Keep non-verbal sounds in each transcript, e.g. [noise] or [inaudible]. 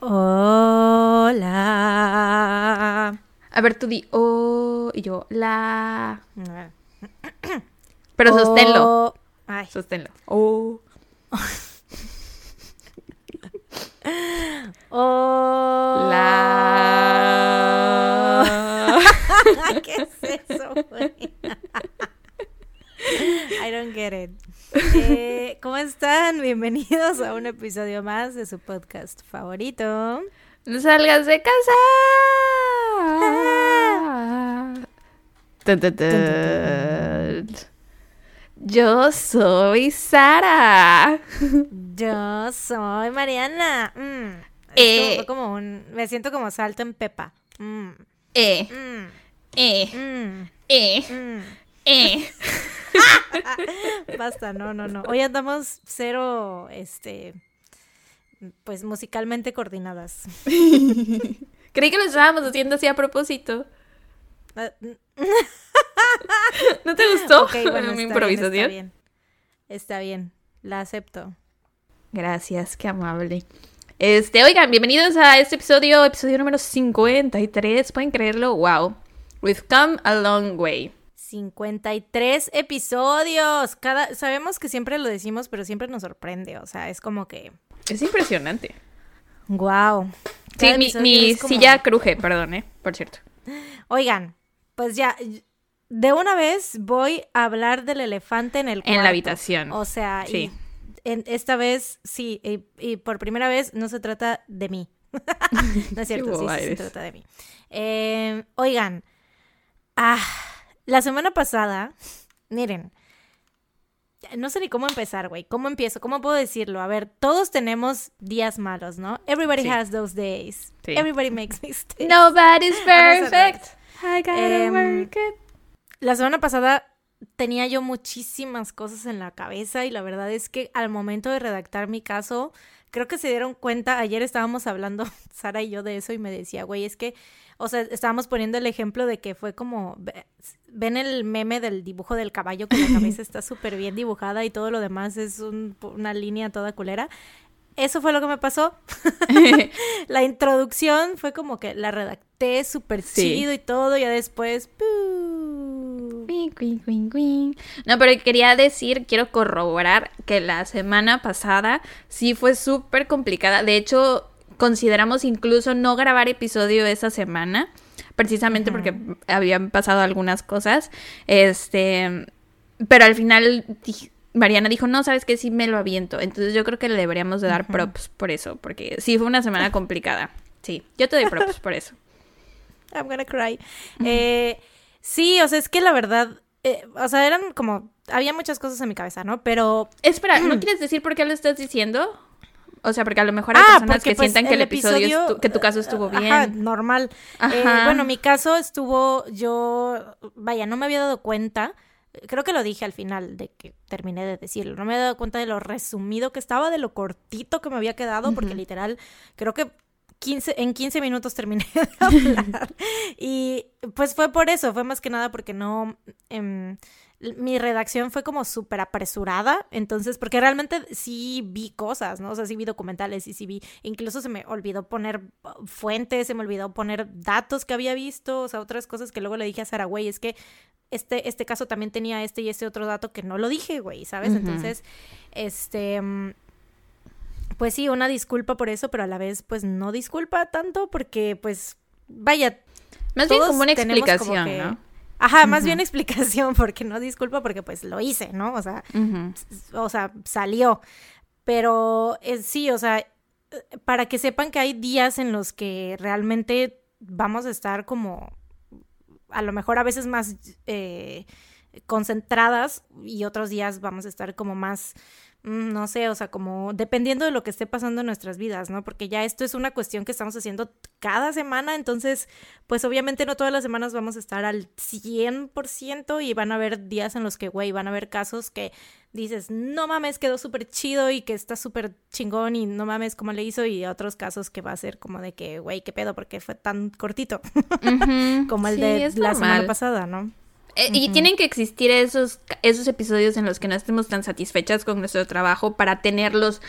Hola. A ver, tú di oh y yo la. [clears throat] Pero sosténlo. Oh. Ay. Sosténlo. Oh. Hola. La. [laughs] ¿Qué es eso, güey? [laughs] I don't get it. Eh, ¿Cómo están? Bienvenidos a un episodio más de su podcast favorito. No salgas de casa. [laughs] Yo soy Sara. Yo soy Mariana. Mm, Eh. como un. Me siento como salto en Pepa. Mm, Eh, mm, eh, mm, eh, mm. eh. [laughs] [laughs] Basta, no, no, no. Hoy andamos cero, este, pues musicalmente coordinadas. [laughs] Creí que lo estábamos haciendo así a propósito. Ah, ¿No te gustó ok, [laughs] bueno, mi improvisación? Bien, está bien. Está bien, la acepto. Gracias, qué amable. Este, oigan, bienvenidos a este episodio, episodio número 53. ¿Pueden creerlo? Wow. We've come a long way. 53 episodios. Cada, sabemos que siempre lo decimos, pero siempre nos sorprende. O sea, es como que, Es impresionante. wow. Sí, mi, mi silla cruje, perdón, ¿eh? Por cierto. Oigan, pues ya, de una vez voy a hablar del elefante en el En la cuarto. habitación. O sea, y Sí. en, esta vez sí, y, y por primera vez no se trata de mí. [laughs] no es [laughs] cierto, sí, sí se trata de mí. Eh, oigan, ah, la semana pasada, miren, no sé ni cómo empezar, güey. ¿Cómo empiezo? ¿Cómo puedo decirlo? A ver, todos tenemos días malos, ¿no? Everybody Sí. has those days. Sí. Everybody makes [laughs] mistakes. Nobody's perfect. I gotta Em, work it. La semana pasada tenía yo muchísimas cosas en la cabeza y la verdad es que al momento de redactar mi caso, creo que se dieron cuenta, ayer estábamos hablando, [laughs] Sara y yo, de eso y me decía, güey, es que, o sea, estábamos poniendo el ejemplo de que fue como, ve- ven el meme del dibujo del caballo que la [laughs] cabeza está súper bien dibujada y todo lo demás es un- una línea toda culera. Eso fue lo que me pasó. [laughs] [laughs] la introducción fue como que la redacté súper Sí. chido y todo, y ya después... No, pero quería decir, quiero corroborar que la semana pasada sí fue súper complicada. De hecho, consideramos incluso no grabar episodio esa semana, precisamente porque habían pasado algunas cosas. Este, pero al final Mariana dijo, no, sabes que sí me lo aviento. Entonces yo creo que le deberíamos de dar props por eso, porque sí fue una semana complicada. Sí, yo te doy props por eso. I'm gonna cry. Eh, sí, o sea, es que la verdad, eh, o sea, eran como, había muchas cosas en mi cabeza, ¿no? Pero Espera, ¿no [clears throat] quieres decir por qué lo estás diciendo? O sea, porque a lo mejor hay Ah, personas porque, que pues, sientan que el episodio, episodio- estu- que tu caso estuvo bien. Ajá, normal. Eh, bueno, mi caso estuvo, yo, vaya, no me había dado cuenta. Creo que lo dije al final de que terminé de decirlo. No me había dado cuenta de lo resumido que estaba, de lo cortito que me había quedado, porque literal, creo que 15, en 15 minutos terminé de [laughs] hablar. [laughs] y pues fue por eso, fue más que nada porque no... em, mi redacción fue como súper apresurada, entonces, porque realmente sí vi cosas, ¿no? O sea, sí vi documentales y sí vi, incluso se me olvidó poner uh, fuentes, se me olvidó poner datos que había visto, o sea, otras cosas que luego le dije a Sara, güey, es que este, este caso también tenía este y este otro dato que no lo dije, güey, ¿sabes? Entonces, este... mm, Pues sí, una disculpa por eso, pero a la vez, pues no disculpa tanto porque, pues, vaya, Más bien como una tenemos como explicación, que- ¿no? Ajá, más bien explicación, [laughs] porque no disculpa, porque pues lo hice, ¿no? O sea, o sea, salió. Pero eh, sí, o sea, eh, para que sepan que hay días en los que realmente vamos a estar como, a lo mejor a veces más eh, concentradas y otros días vamos a estar como más, no sé, o sea, como dependiendo de lo que esté pasando en nuestras vidas, ¿no? Porque ya esto es una cuestión que estamos haciendo cada semana, entonces, pues obviamente no todas las semanas vamos a estar al 100% y van a haber días en los que, güey, van a haber casos que dices, no mames, quedó súper chido y que está súper chingón y no mames cómo le hizo y otros casos que va a ser como de que, güey, qué pedo, porque fue tan cortito [laughs] como el Sí, de la semana pasada, ¿no? Eh, Y tienen que existir esos, esos episodios en los que no estemos tan satisfechas con nuestro trabajo para tenerlos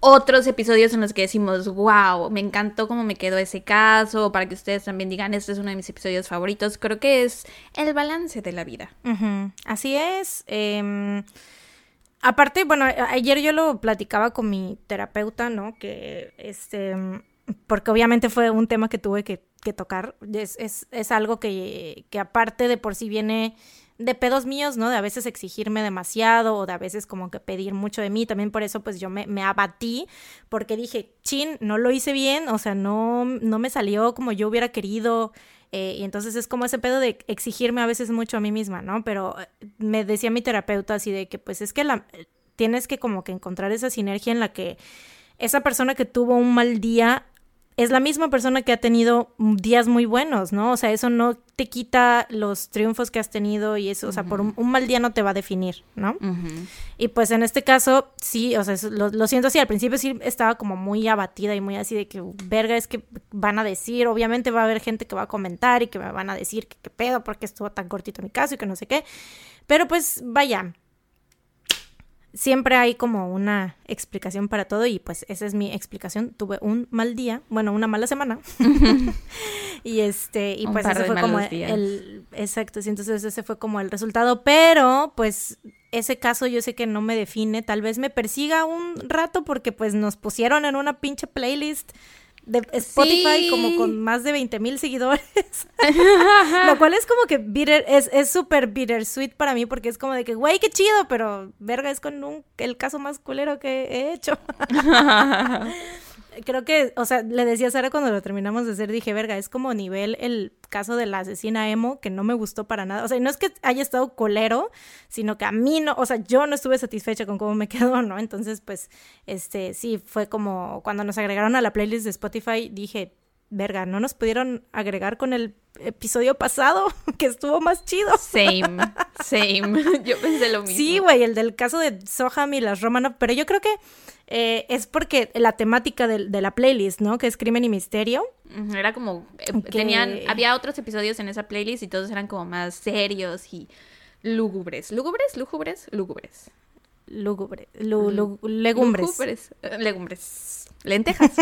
otros episodios en los que decimos, wow, me encantó cómo me quedó ese caso, para que ustedes también digan, este es uno de mis episodios favoritos. Creo que es el balance de la vida. Así es. Em, aparte, bueno, ayer yo lo platicaba con mi terapeuta, ¿no? Que este, porque obviamente fue un tema que tuve que, tocar. Es, es, es algo que, que aparte de por sí viene de pedos míos, ¿no? De a veces exigirme demasiado o de a veces como que pedir mucho de mí. También por eso pues yo me, me abatí porque dije, chin, no lo hice bien, o sea, no, no me salió como yo hubiera querido. Eh, y entonces es como ese pedo de exigirme a veces mucho a mí misma, ¿no? Pero eh, me decía mi terapeuta así de que pues es que la, tienes que como que encontrar esa sinergia en la que esa persona que tuvo un mal día es la misma persona que ha tenido días muy buenos, ¿no? O sea, eso no te quita los triunfos que has tenido y eso, o sea, por un, mal día no te va a definir, ¿no? Y pues en este caso, sí, o sea, lo, siento así, al principio sí estaba como muy abatida y muy así de que, verga, es que van a decir, obviamente va a haber gente que va a comentar y que me van a decir que qué pedo, porque estuvo tan cortito mi caso y que no sé qué, pero pues vaya, siempre hay como una explicación para todo y pues esa es mi explicación. Tuve un mal día, bueno, una mala semana. [laughs] y este, y pues ese fue como el, exacto, entonces ese fue como el resultado, pero pues ese caso yo sé que no me define, tal vez me persiga un rato porque pues nos pusieron en una pinche playlist de Spotify como con más de 20 mil seguidores. [laughs] Lo cual es como que bitter, es súper bittersweet para mí porque es como de que, güey, qué chido, pero verga, es con un, el caso más culero que he hecho. [laughs] creo que, o sea, le decía a Sara cuando lo terminamos de hacer, dije, verga, es como nivel el caso de la asesina emo, que no me gustó para nada. O sea, no es que haya estado colero, sino que a mí no, o sea, yo no estuve satisfecha con cómo me [laughs] quedó, ¿no? Entonces, pues, este, sí, fue como cuando nos agregaron a la playlist de Spotify, dije, verga, no nos pudieron agregar con el episodio pasado, [laughs] que estuvo más chido. Same, [laughs] same. Yo pensé lo mismo. Sí, güey, el del caso de Soham y las Romanov, pero yo creo que eh, es porque la temática de, la playlist, ¿no? Que es crimen y misterio. Era como, eh, tenían, había otros episodios en esa playlist y todos eran como más serios y lúgubres. ¿Lúgubres? ¿Lúgubres? Lúgubres. Lúgubres. legumbres. Lúgubres. Legumbres. Lentejas.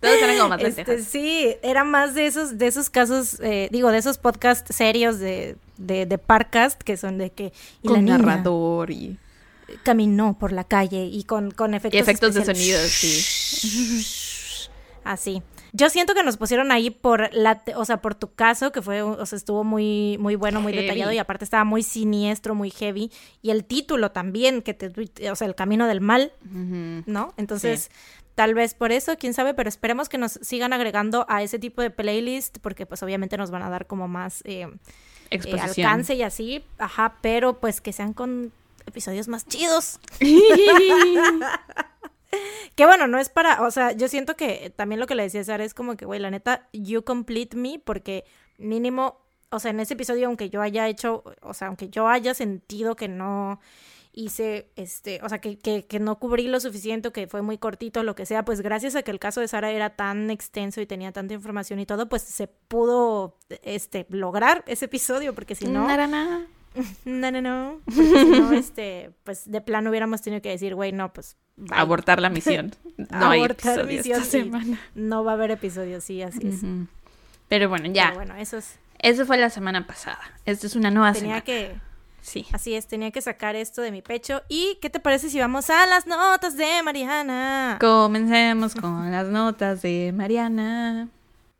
Todos eran como más este, sí, era más de esos, de esos casos, eh, digo, de esos podcasts serios de, de, de Parcast, que son de que... Y con narrador y... Caminó por la calle y con, con efectos... Y efectos de sonido, sí. Así. Yo siento que nos pusieron ahí por la, o sea, por tu caso, que fue, o sea, estuvo muy, muy bueno, muy detallado y aparte estaba muy siniestro, muy heavy. Y el título también, que te, o sea, el camino del mal, ¿no? Entonces, Tal vez por eso, quién sabe, pero esperemos que nos sigan agregando a ese tipo de playlist porque pues obviamente nos van a dar como más eh, eh, alcance y así, ajá, pero pues que sean con episodios más chidos. [laughs] [laughs] que bueno, no es para, o sea, yo siento que también lo que le decía Sara es como que, güey, la neta, you complete me porque mínimo, o sea, en ese episodio, aunque yo haya hecho, o sea, aunque yo haya sentido que no hice, este, o sea, que, que, que, no cubrí lo suficiente, que fue muy cortito, lo que sea, pues gracias a que el caso de Sara era tan extenso y tenía tanta información y todo, pues se pudo, este, lograr ese episodio, porque si no... [laughs] No, no, no. No, [laughs] este, pues de plano hubiéramos tenido que decir, güey, no, pues. Abortar la misión. [laughs] No hay episodio esta semana. No va a haber episodios, sí, así es. Pero bueno, ya. bueno, eso es. Eso fue la semana pasada. Esta es una nueva Tenía semana. que Sí. Así es, tenía que sacar esto de mi pecho. ¿Y qué te parece si vamos a las notas de Mariana? Comencemos con las notas de Mariana.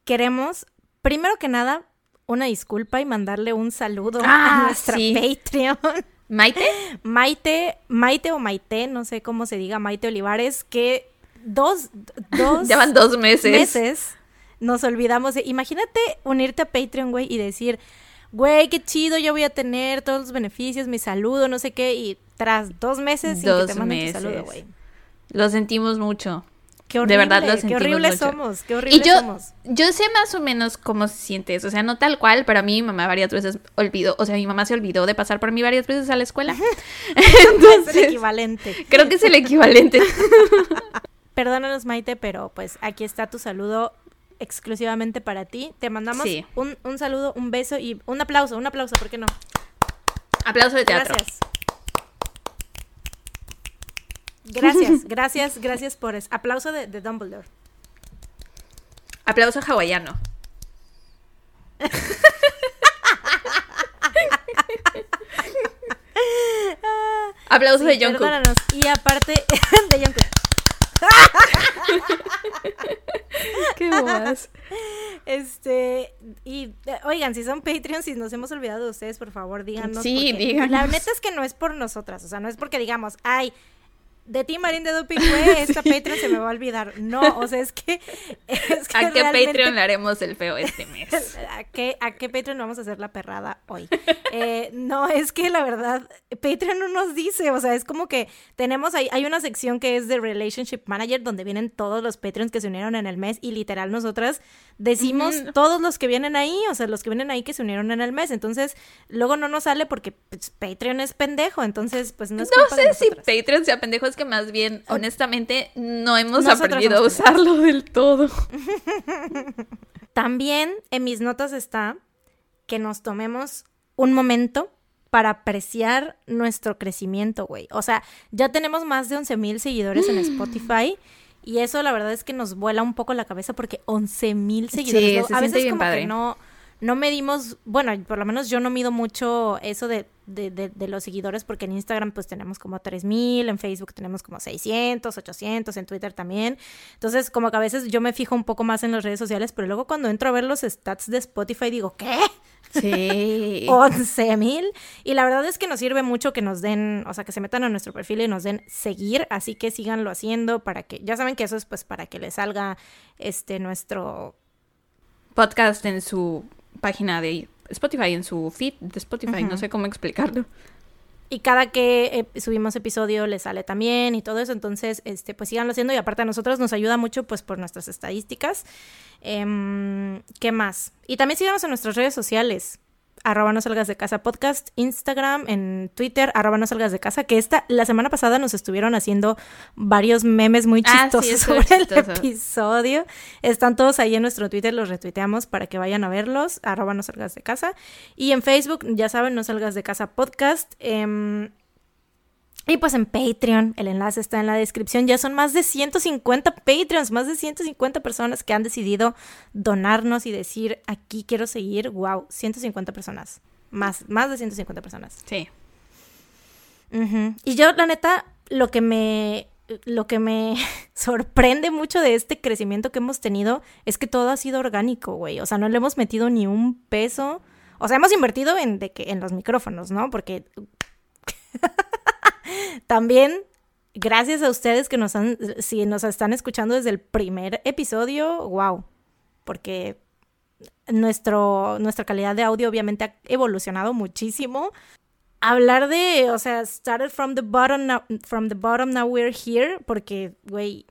Queremos, primero que nada, una disculpa y mandarle un saludo a ah, nuestra Patreon. [laughs] ¿Maite? Maite, Maite o Maite, no sé cómo se diga, Maite Olivares, que dos, dos... [laughs] Llevan dos meses. Meses nos olvidamos de... Imagínate unirte a Patreon, güey, y decir güey, qué chido, yo voy a tener todos los beneficios, mi saludo, no sé qué, y tras dos meses sin que te manden tu saludo, güey. Lo sentimos mucho. Qué horrible, de verdad lo sentimos qué horribles somos, qué horribles y yo, somos. Yo sé más o menos cómo se siente eso, o sea, no tal cual, pero a mí mi mamá varias veces olvidó, o sea, mi mamá se olvidó de pasar por mí varias veces a la escuela. [laughs] [laughs] Entonces, es el equivalente. Creo que es el equivalente. [laughs] Perdónanos, Maite, pero pues aquí está tu saludo exclusivamente para ti. Te mandamos un, un, saludo, un beso y un aplauso, un aplauso, ¿por qué no? Aplauso de teatro. Gracias. Gracias, [laughs] gracias, gracias por eso. Aplauso de, de Dumbledore. Aplauso hawaiano. [laughs] Aplauso de Jungkook. Perdónanos. Y aparte [laughs] de Jungkook. Qué guas. Este, y eh, oigan, si son Patreons y nos hemos olvidado de ustedes, por favor, díganos. Sí, díganos. La neta es que no es por nosotras, o sea, no es porque digamos, ay, de ti, Marín de Doping, güey, esta Patreon se me va a olvidar. No, o sea, es que. [laughs] Es que ¿A qué realmente- Patreon le haremos el feo este mes? [laughs] ¿A qué, ¿A qué Patreon vamos a hacer la perrada hoy? Eh, no, es que la verdad, Patreon no nos dice, o sea, es como que tenemos ahí, hay una sección que es de Relationship Manager donde vienen todos los Patreons que se unieron en el mes y literal nosotras decimos todos los que vienen ahí, o sea, los que vienen ahí que se unieron en el mes, entonces luego no nos sale porque pues, Patreon es pendejo, entonces pues no es No culpa de sé si. Patreon sea pendejo, es que más bien, honestamente, no hemos aprendido a usarlo del todo. [laughs] También en mis notas está que nos tomemos un momento para apreciar nuestro crecimiento, güey. O sea, ya tenemos más de 11 mil seguidores en Spotify. Y eso la verdad es que nos vuela un poco la cabeza porque 11 mil seguidores. Sí, se a veces bien como padre. que no, no medimos, bueno, por lo menos yo no mido mucho eso de, de, de- de los seguidores porque en Instagram pues tenemos como 3 mil, en Facebook tenemos como 600, 800, en Twitter también. Entonces como que a veces yo me fijo un poco más en las redes sociales, pero luego cuando entro a ver los stats de Spotify digo, ¿qué? Sí. [laughs] 11 mil. Y la verdad es que nos sirve mucho que nos den, o sea, que se metan a nuestro perfil y nos den seguir, así que síganlo haciendo para que, ya saben que eso es pues para que les salga este nuestro Podcast en su página de Spotify, en su feed de Spotify, no sé cómo explicarlo. Y cada que eh, subimos episodio les sale también y todo eso, entonces, este, pues síganlo haciendo y aparte a nosotros nos ayuda mucho pues por nuestras estadísticas. Em, ¿Qué más? Y también síganos en nuestras redes sociales. Arroba no salgas de casa podcast, Instagram, en Twitter, arroba no salgas de casa, que esta, la semana pasada nos estuvieron haciendo varios memes muy Ah, sí, chistosos [laughs] sobre chistoso. el episodio. Están todos ahí en nuestro Twitter, los retuiteamos para que vayan a verlos, arroba no salgas de casa. Y en Facebook, ya saben, no salgas de casa podcast. em, y pues en Patreon, el enlace está en la descripción. Ya son más de 150 Patreons, más de 150 personas que han decidido donarnos y decir, aquí quiero seguir. Wow, 150 personas. Más, más de 150 personas. Sí. Y yo, la neta, lo que me. Lo que me [laughs] sorprende mucho de este crecimiento que hemos tenido es que todo ha sido orgánico, güey. O sea, no le hemos metido ni un peso. O sea, hemos invertido en, de que, en los micrófonos, ¿no? Porque [laughs] también, gracias a ustedes que nos han, si nos están escuchando desde el primer episodio, wow. Porque nuestro, nuestra calidad de audio obviamente ha evolucionado muchísimo hablar de, o sea, started from the bottom, now, from the bottom, now we're here, porque, güey,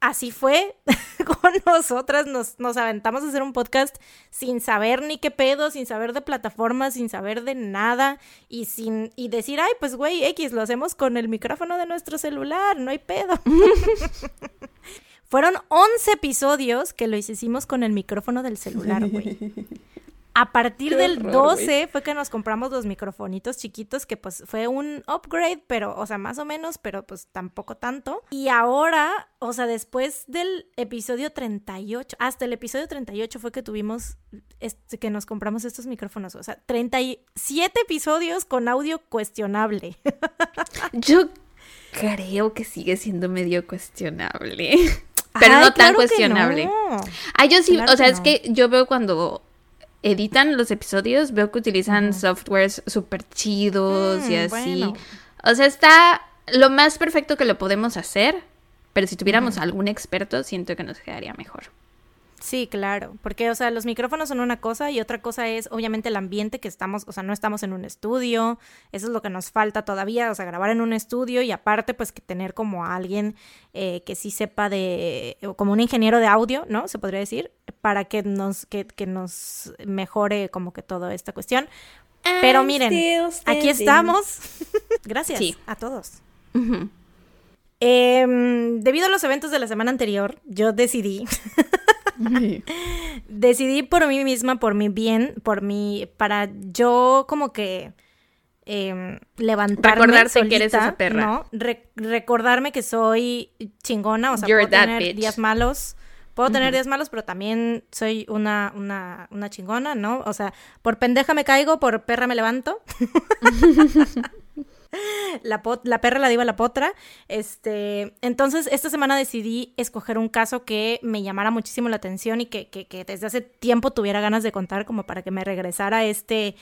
así fue [laughs] con nosotras, nos, nos aventamos a hacer un podcast sin saber ni qué pedo, sin saber de plataformas, sin saber de nada, y sin, y decir, ay, pues, güey, X, lo hacemos con el micrófono de nuestro celular, no hay pedo. [laughs] Fueron 11 episodios que lo hicimos con el micrófono del celular, güey. [laughs] A partir Qué del horror, 12 fue que nos compramos los microfonitos chiquitos, que pues fue un upgrade, pero, o sea, más o menos, pero pues tampoco tanto. Y ahora, o sea, después del episodio 38, hasta el episodio 38 fue que tuvimos, este, que nos compramos estos micrófonos. O sea, 37 episodios con audio cuestionable. [laughs] Yo creo que sigue siendo medio cuestionable. [laughs] Pero Ay, no tan claro cuestionable. no. Ah, yo sí, Claro o sea, es que yo veo cuando editan los episodios, veo que utilizan softwares súper chidos y Mm, así. bueno. O sea, está lo más perfecto que lo podemos hacer, pero si tuviéramos algún experto, siento que nos quedaría mejor. Sí, claro, porque, o sea, los micrófonos son una cosa y otra cosa es, obviamente, el ambiente que estamos, o sea, no estamos en un estudio, eso es lo que nos falta todavía, o sea, grabar en un estudio y aparte, pues, que tener como a alguien eh, que sí sepa de, como un ingeniero de audio, ¿no? Se podría decir, para que nos, que, que nos mejore como que toda esta cuestión. Pero miren, aquí estamos. [laughs] Gracias Sí. a todos. Em, debido a los eventos de la semana anterior, yo decidí [laughs] [laughs] decidí por mí misma, por mi bien, por mi, para yo como que em, levantarme Recordarte que eres esa perra. ¿no? Re- recordarme que soy chingona, o sea, You're puedo tener bitch. días malos. Puedo tener días malos, pero también soy una, una, una chingona, ¿no? O sea, por pendeja me caigo, por perra me levanto. [laughs] [laughs] La, pot- la perra la diva la potra. Este, entonces, esta semana decidí escoger un caso que me llamara muchísimo la atención y que, que- que desde hace tiempo tuviera ganas de contar, como para que me regresara este,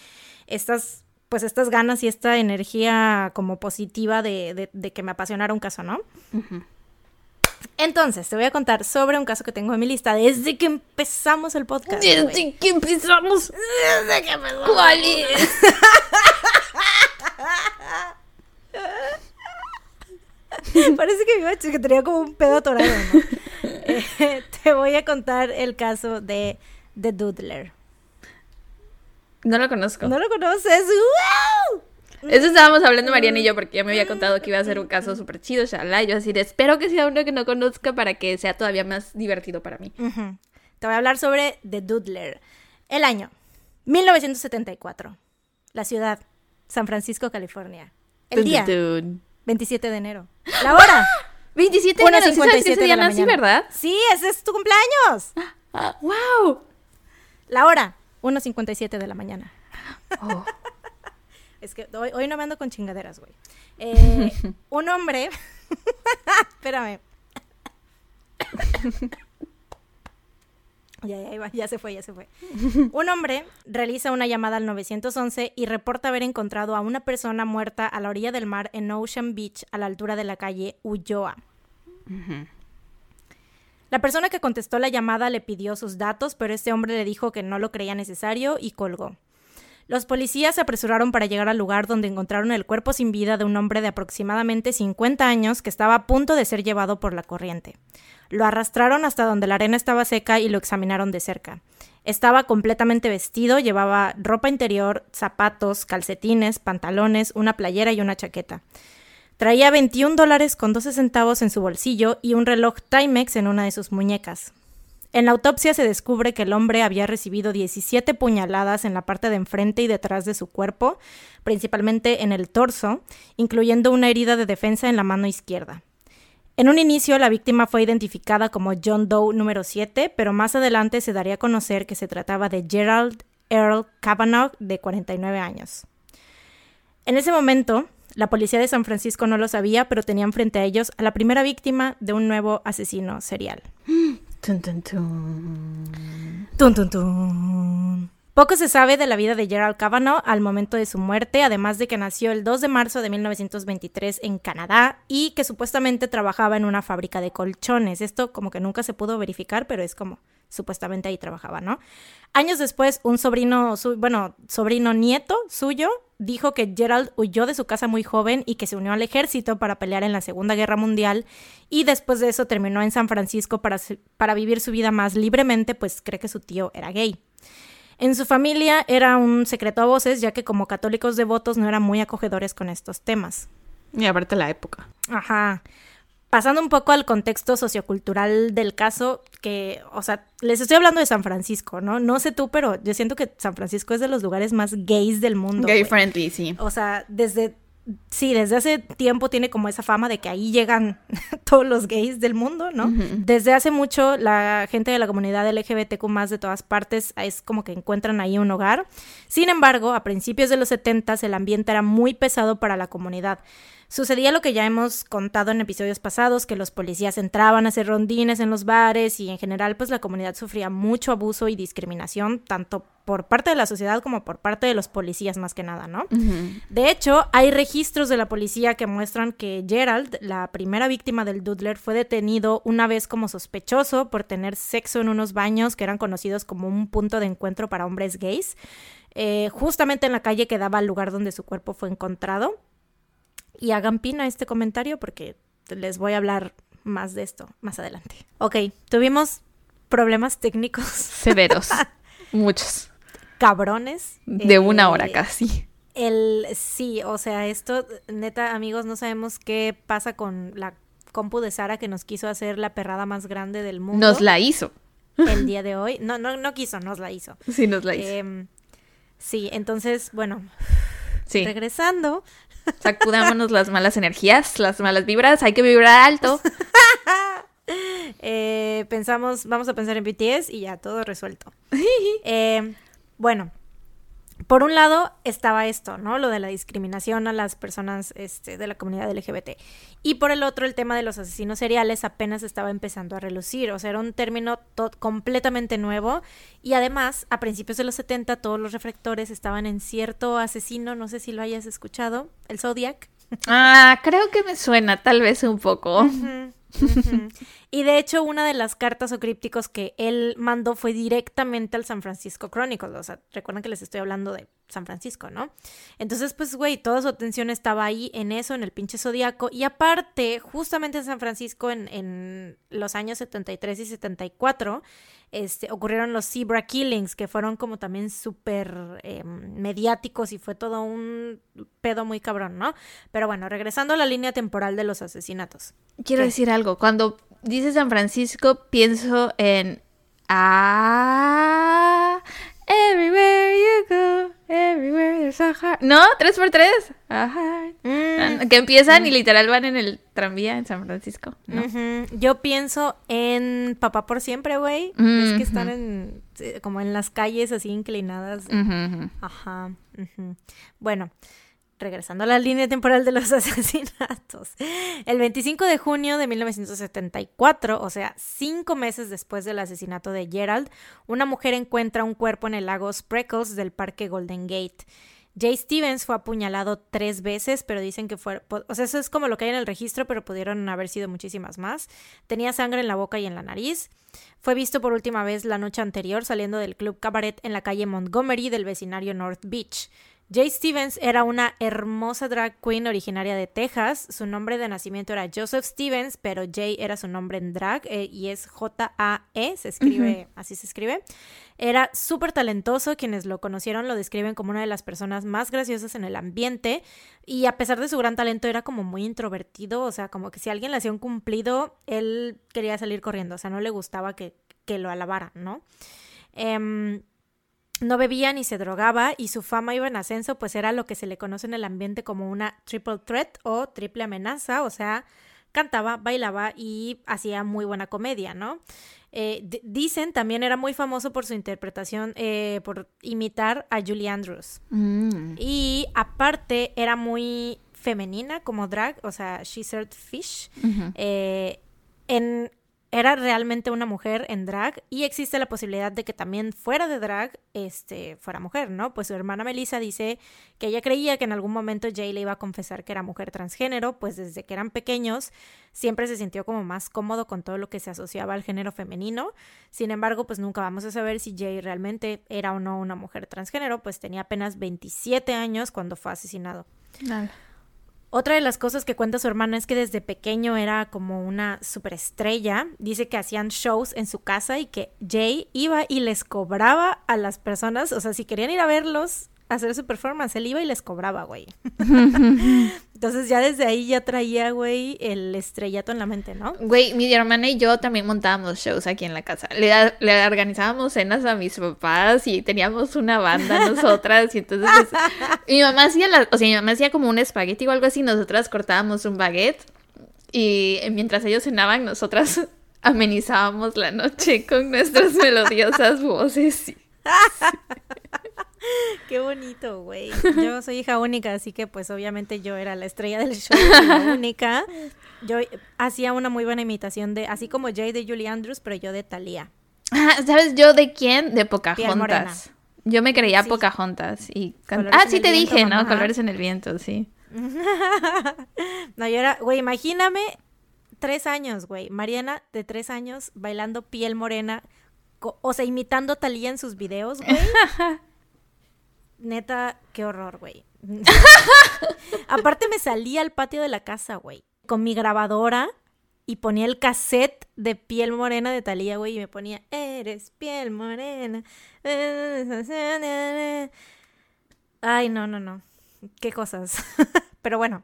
estas, pues estas ganas y esta energía como positiva de, de- de que me apasionara un caso, ¿no? Entonces, te voy a contar sobre un caso que tengo en mi lista desde que empezamos el podcast. güey. Desde que empezamos. ¿Cuál es? [laughs] [laughs] Parece que mi macho que tenía como un pedo atorado, ¿no? Eh, te voy a contar el caso de The Doodler. No lo conozco. ¿No lo conoces? ¡Wow! Eso estábamos hablando Mariana y yo porque ya me había contado que iba a ser un caso súper chido, shalala. y Yo así de, espero que sea uno que no conozca para que sea todavía más divertido para mí. Te voy a hablar sobre The Doodler. El año 1974. La ciudad, San Francisco, California. El día, Tun, tun, tun. 27 de enero. La hora, [gasps] 27 de enero, ¿sí sabes que 1:57 ese de día la nací, mañana. verdad? Sí, ese es tu cumpleaños. [gasps] Ah, ¡Wow! La hora, 1.57 de la mañana. Oh. [laughs] Es que hoy, hoy no me ando con chingaderas, güey. Eh, [laughs] un hombre. [laughs] Espérame. Ya, ya, iba, ya se fue, ya se fue. [laughs] Un hombre realiza una llamada al 911 y reporta haber encontrado a una persona muerta a la orilla del mar en Ocean Beach, a la altura de la calle Ulloa. La persona que contestó la llamada le pidió sus datos, pero este hombre le dijo que no lo creía necesario y colgó. Los policías se apresuraron para llegar al lugar donde encontraron el cuerpo sin vida de un hombre de aproximadamente 50 años que estaba a punto de ser llevado por la corriente. Lo arrastraron hasta donde la arena estaba seca y lo examinaron de cerca. Estaba completamente vestido, llevaba ropa interior, zapatos, calcetines, pantalones, una playera y una chaqueta. Traía 21 dólares con 12 centavos en su bolsillo y un reloj Timex en una de sus muñecas. En la autopsia se descubre que el hombre había recibido 17 puñaladas en la parte de enfrente y detrás de su cuerpo, principalmente en el torso, incluyendo una herida de defensa en la mano izquierda. En un inicio, la víctima fue identificada como John Doe número 7, pero más adelante se daría a conocer que se trataba de Gerald Earl Kavanaugh, de 49 años. En ese momento, la policía de San Francisco no lo sabía, pero tenían frente a ellos a la primera víctima de un nuevo asesino serial. [gasps] Tun, tun, tun. Tun, tun, tun. Poco se sabe de la vida de Gerald Kavanaugh al momento de su muerte, además de que nació el 2 de marzo de 1923 en Canadá y que supuestamente trabajaba en una fábrica de colchones. Esto como que nunca se pudo verificar, pero es como supuestamente ahí trabajaba, ¿no? Años después, un sobrino, su- bueno, sobrino nieto suyo dijo que Gerald huyó de su casa muy joven y que se unió al ejército para pelear en la Segunda Guerra Mundial y después de eso terminó en San Francisco para, para vivir su vida más libremente, pues cree que su tío era gay. En su familia era un secreto a voces, ya que como católicos devotos no eran muy acogedores con estos temas. Y aparte la época. Ajá. Pasando un poco al contexto sociocultural del caso, que, o sea, les estoy hablando de San Francisco, ¿no? No sé tú, pero yo siento que San Francisco es de los lugares más gays del mundo. Gay friendly, sí. O sea, desde, sí, desde hace tiempo tiene como esa fama de que ahí llegan [laughs] todos los gays del mundo, ¿no? Desde hace mucho la gente de la comunidad LGBTQ más de todas partes es como que encuentran ahí un hogar. Sin embargo, a principios de los 70 el ambiente era muy pesado para la comunidad. Sucedía lo que ya hemos contado en episodios pasados, que los policías entraban a hacer rondines en los bares y en general pues la comunidad sufría mucho abuso y discriminación, tanto por parte de la sociedad como por parte de los policías más que nada, ¿no? De hecho, hay registros de la policía que muestran que Gerald, la primera víctima del Doodler, fue detenido una vez como sospechoso por tener sexo en unos baños que eran conocidos como un punto de encuentro para hombres gays, eh, justamente en la calle que daba al lugar donde su cuerpo fue encontrado. Y hagan pina este comentario porque les voy a hablar más de esto más adelante. Ok, tuvimos problemas técnicos Severos. [laughs] Muchos. cabrones. De una Eh, hora casi. El sí, o sea, esto, neta, amigos, no sabemos qué pasa con la compu de Sara que nos quiso hacer la perrada más grande del mundo Nos la hizo. el [laughs] día de hoy. No, no, no quiso, nos la hizo. Sí, nos la hizo. Em, sí, entonces, bueno, Sí. Regresando. [laughs] Sacudámonos las malas energías, las malas vibras. Hay que vibrar alto. [laughs] Eh, pensamos, vamos a pensar en BTS y ya, todo resuelto. [laughs] Eh, bueno, por un lado estaba esto, ¿no? Lo de la discriminación a las personas este, de la comunidad LGBT. Y por el otro, el tema de los asesinos seriales apenas estaba empezando a relucir. O sea, era un término completamente nuevo. Y además, a principios de los 70, todos los reflectores estaban en cierto asesino, no sé si lo hayas escuchado, el Zodiac. Ah, creo que me suena, tal vez un poco. Y de hecho, una de las cartas o crípticos que él mandó fue directamente al San Francisco Chronicles. O sea, recuerden que les estoy hablando de San Francisco, ¿no? Entonces, pues, güey, toda su atención estaba ahí en eso, en el pinche zodiaco. Y aparte, justamente en San Francisco, en, en los años 73 y 74, este, ocurrieron los Zebra Killings, que fueron como también súper em, mediáticos y fue todo un pedo muy cabrón, ¿no? Pero bueno, regresando a la línea temporal de los asesinatos. Quiero decir algo, cuando dice San Francisco, pienso en... Ah, everywhere you go, everywhere there's a heart. No, tres por tres. A mm. Que empiezan y mm. literal van en el tranvía en San Francisco. Yo pienso en Papá por siempre, güey. Es que están en como en las calles así inclinadas. Ajá. Bueno regresando a la línea temporal de los [laughs] asesinatos. El 25 de junio de 1974, o sea, cinco meses después del asesinato de Gerald, una mujer encuentra un cuerpo en el lago Spreckles del parque Golden Gate. Jay Stevens fue apuñalado tres veces, pero dicen que fue, o sea, eso es como lo que hay en el registro, pero pudieron haber sido muchísimas más. Tenía sangre en la boca y en la nariz. Fue visto por última vez la noche anterior saliendo del club Cabaret en la calle Montgomery del vecindario North Beach. Jay Stevens era una hermosa drag queen originaria de Texas. Su nombre de nacimiento era Joseph Stevens, pero Jay era su nombre en drag eh, y es J-A-E, se escribe, así se escribe. Era súper talentoso, quienes lo conocieron lo describen como una de las personas más graciosas en el ambiente y a pesar de su gran talento era como muy introvertido, o sea, como que si alguien le hacía un cumplido, él quería salir corriendo, o sea, no le gustaba que, que lo alabaran, ¿no? Eh, no bebía ni se drogaba y su fama iba en ascenso, pues era lo que se le conoce en el ambiente como una triple threat o triple amenaza, o sea, cantaba, bailaba y hacía muy buena comedia, ¿no? Eh, dicen también era muy famoso por su interpretación, eh, por imitar a Julie Andrews. Mm. Y aparte era muy femenina como drag, o sea, she served fish. Eh, en era realmente una mujer en drag y existe la posibilidad de que también fuera de drag este fuera mujer, ¿no? Pues su hermana Melissa dice que ella creía que en algún momento Jay le iba a confesar que era mujer transgénero, pues desde que eran pequeños siempre se sintió como más cómodo con todo lo que se asociaba al género femenino. Sin embargo, pues nunca vamos a saber si Jay realmente era o no una mujer transgénero, pues tenía apenas 27 años cuando fue asesinado. Otra de las cosas que cuenta su hermana es que desde pequeño era como una superestrella. Dice que hacían shows en su casa y que Jay iba y les cobraba a las personas, o sea, si querían ir a verlos, hacer su performance. Él iba y les cobraba, güey. [laughs] Entonces ya desde ahí ya traía, güey, el estrellato en la mente, ¿no? Güey, mi hermana y yo también montábamos shows aquí en la casa. Le, le organizábamos cenas a mis papás y teníamos una banda nosotras y entonces [laughs] mi mamá hacía la, o sea, mi mamá hacía como un espagueti o algo así, nosotras cortábamos un baguette y mientras ellos cenaban nosotras [laughs] amenizábamos la noche con nuestras melodiosas voces. [laughs] Qué bonito, güey. Yo soy hija única, así que pues obviamente yo era la estrella del show, la [laughs] única. Yo hacía una muy buena imitación de, así como Jay de Julie Andrews, pero yo de Thalía. Ah, ¿Sabes yo de quién? De Pocahontas. Yo me creía Pocahontas y Ah, sí te dije, ¿no? Colores en el viento, sí. [laughs] no, yo era, güey, imagíname tres años, güey. Mariana de tres años bailando piel morena, o sea, imitando a Thalía en sus videos, güey. [laughs] neta, qué horror, güey. [laughs] Aparte me salí al patio de la casa, güey, con mi grabadora y ponía el cassette de Piel Morena de Talía, güey, y me ponía, eres piel morena. Ay, no, no, no. Qué cosas. [laughs] Pero bueno,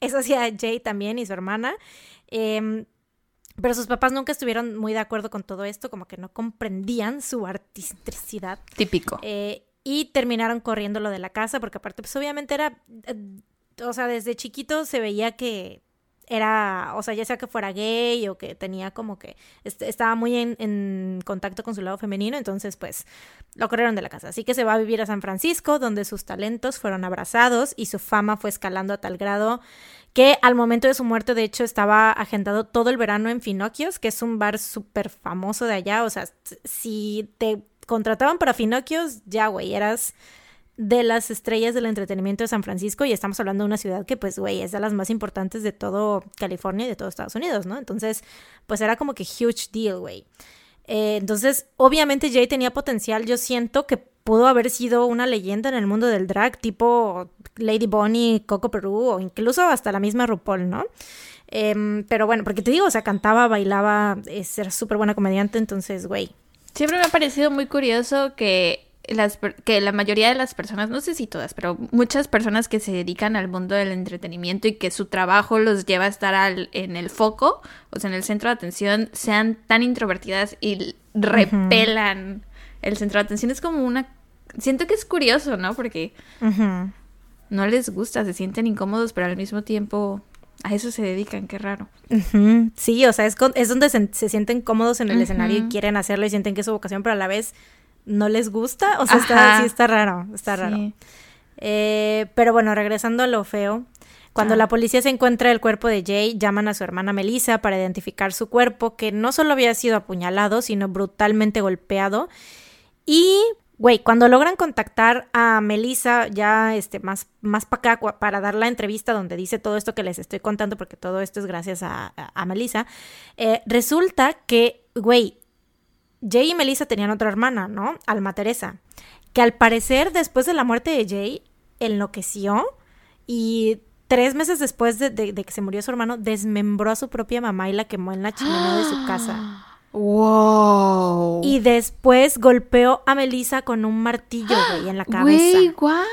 eso hacía Jay también y su hermana. Em, pero sus papás nunca estuvieron muy de acuerdo con todo esto, como que no comprendían su artisticidad. Típico. Eh, y terminaron corriéndolo de la casa porque aparte pues obviamente era, eh, o sea, desde chiquito se veía que era, o sea, ya sea que fuera gay o que tenía como que estaba muy en, contacto con su lado femenino, entonces pues lo corrieron de la casa. Así que se va a vivir a San Francisco, donde sus talentos fueron abrazados y su fama fue escalando a tal grado que al momento de su muerte, de hecho, estaba agendado todo el verano en Finocchios, que es un bar súper famoso de allá. O sea, si te contrataban para Finocchios, ya, güey, eras de las estrellas del entretenimiento de San Francisco y estamos hablando de una ciudad que pues güey es de las más importantes de todo California y de todo Estados Unidos, ¿no? Entonces pues era como que huge deal, güey. Eh, entonces obviamente Jay tenía potencial, yo siento que pudo haber sido una leyenda en el mundo del drag tipo Lady Bonnie, Coco Perú o incluso hasta la misma RuPaul, ¿no? Em, pero bueno, porque te digo, o sea, cantaba, bailaba, era súper buena comediante, entonces, güey. Siempre me ha parecido muy curioso que las, que la mayoría de las personas, no sé si todas, pero muchas personas que se dedican al mundo del entretenimiento y que su trabajo los lleva a estar al, en el foco, o sea, en el centro de atención, sean tan introvertidas y repelan el centro de atención. Es como una... Siento que es curioso, ¿no? Porque no les gusta, se sienten incómodos, pero al mismo tiempo a eso se dedican, qué raro. Sí, o sea, es, es donde se, sienten cómodos en el escenario y quieren hacerlo y sienten que es su vocación, pero a la vez no les gusta. O sea, está, sí está raro, está raro. Eh, pero bueno, regresando a lo feo. Cuando ah. la policía se encuentra el cuerpo de Jay, llaman a su hermana Melissa para identificar su cuerpo, que no solo había sido apuñalado, sino brutalmente golpeado. Y, güey, cuando logran contactar a Melissa, ya este, más, más para acá, para dar la entrevista donde dice todo esto que les estoy contando, porque todo esto es gracias a, Melissa, eh, resulta que, güey, Jay y Melissa tenían otra hermana, ¿no? Alma Teresa, que al parecer después de la muerte de Jay enloqueció y tres meses después de, que se murió su hermano desmembró a su propia mamá y la quemó en la chimenea de su casa. [gasps] Wow. Y después golpeó a Melissa con un martillo, güey, en la cabeza. What?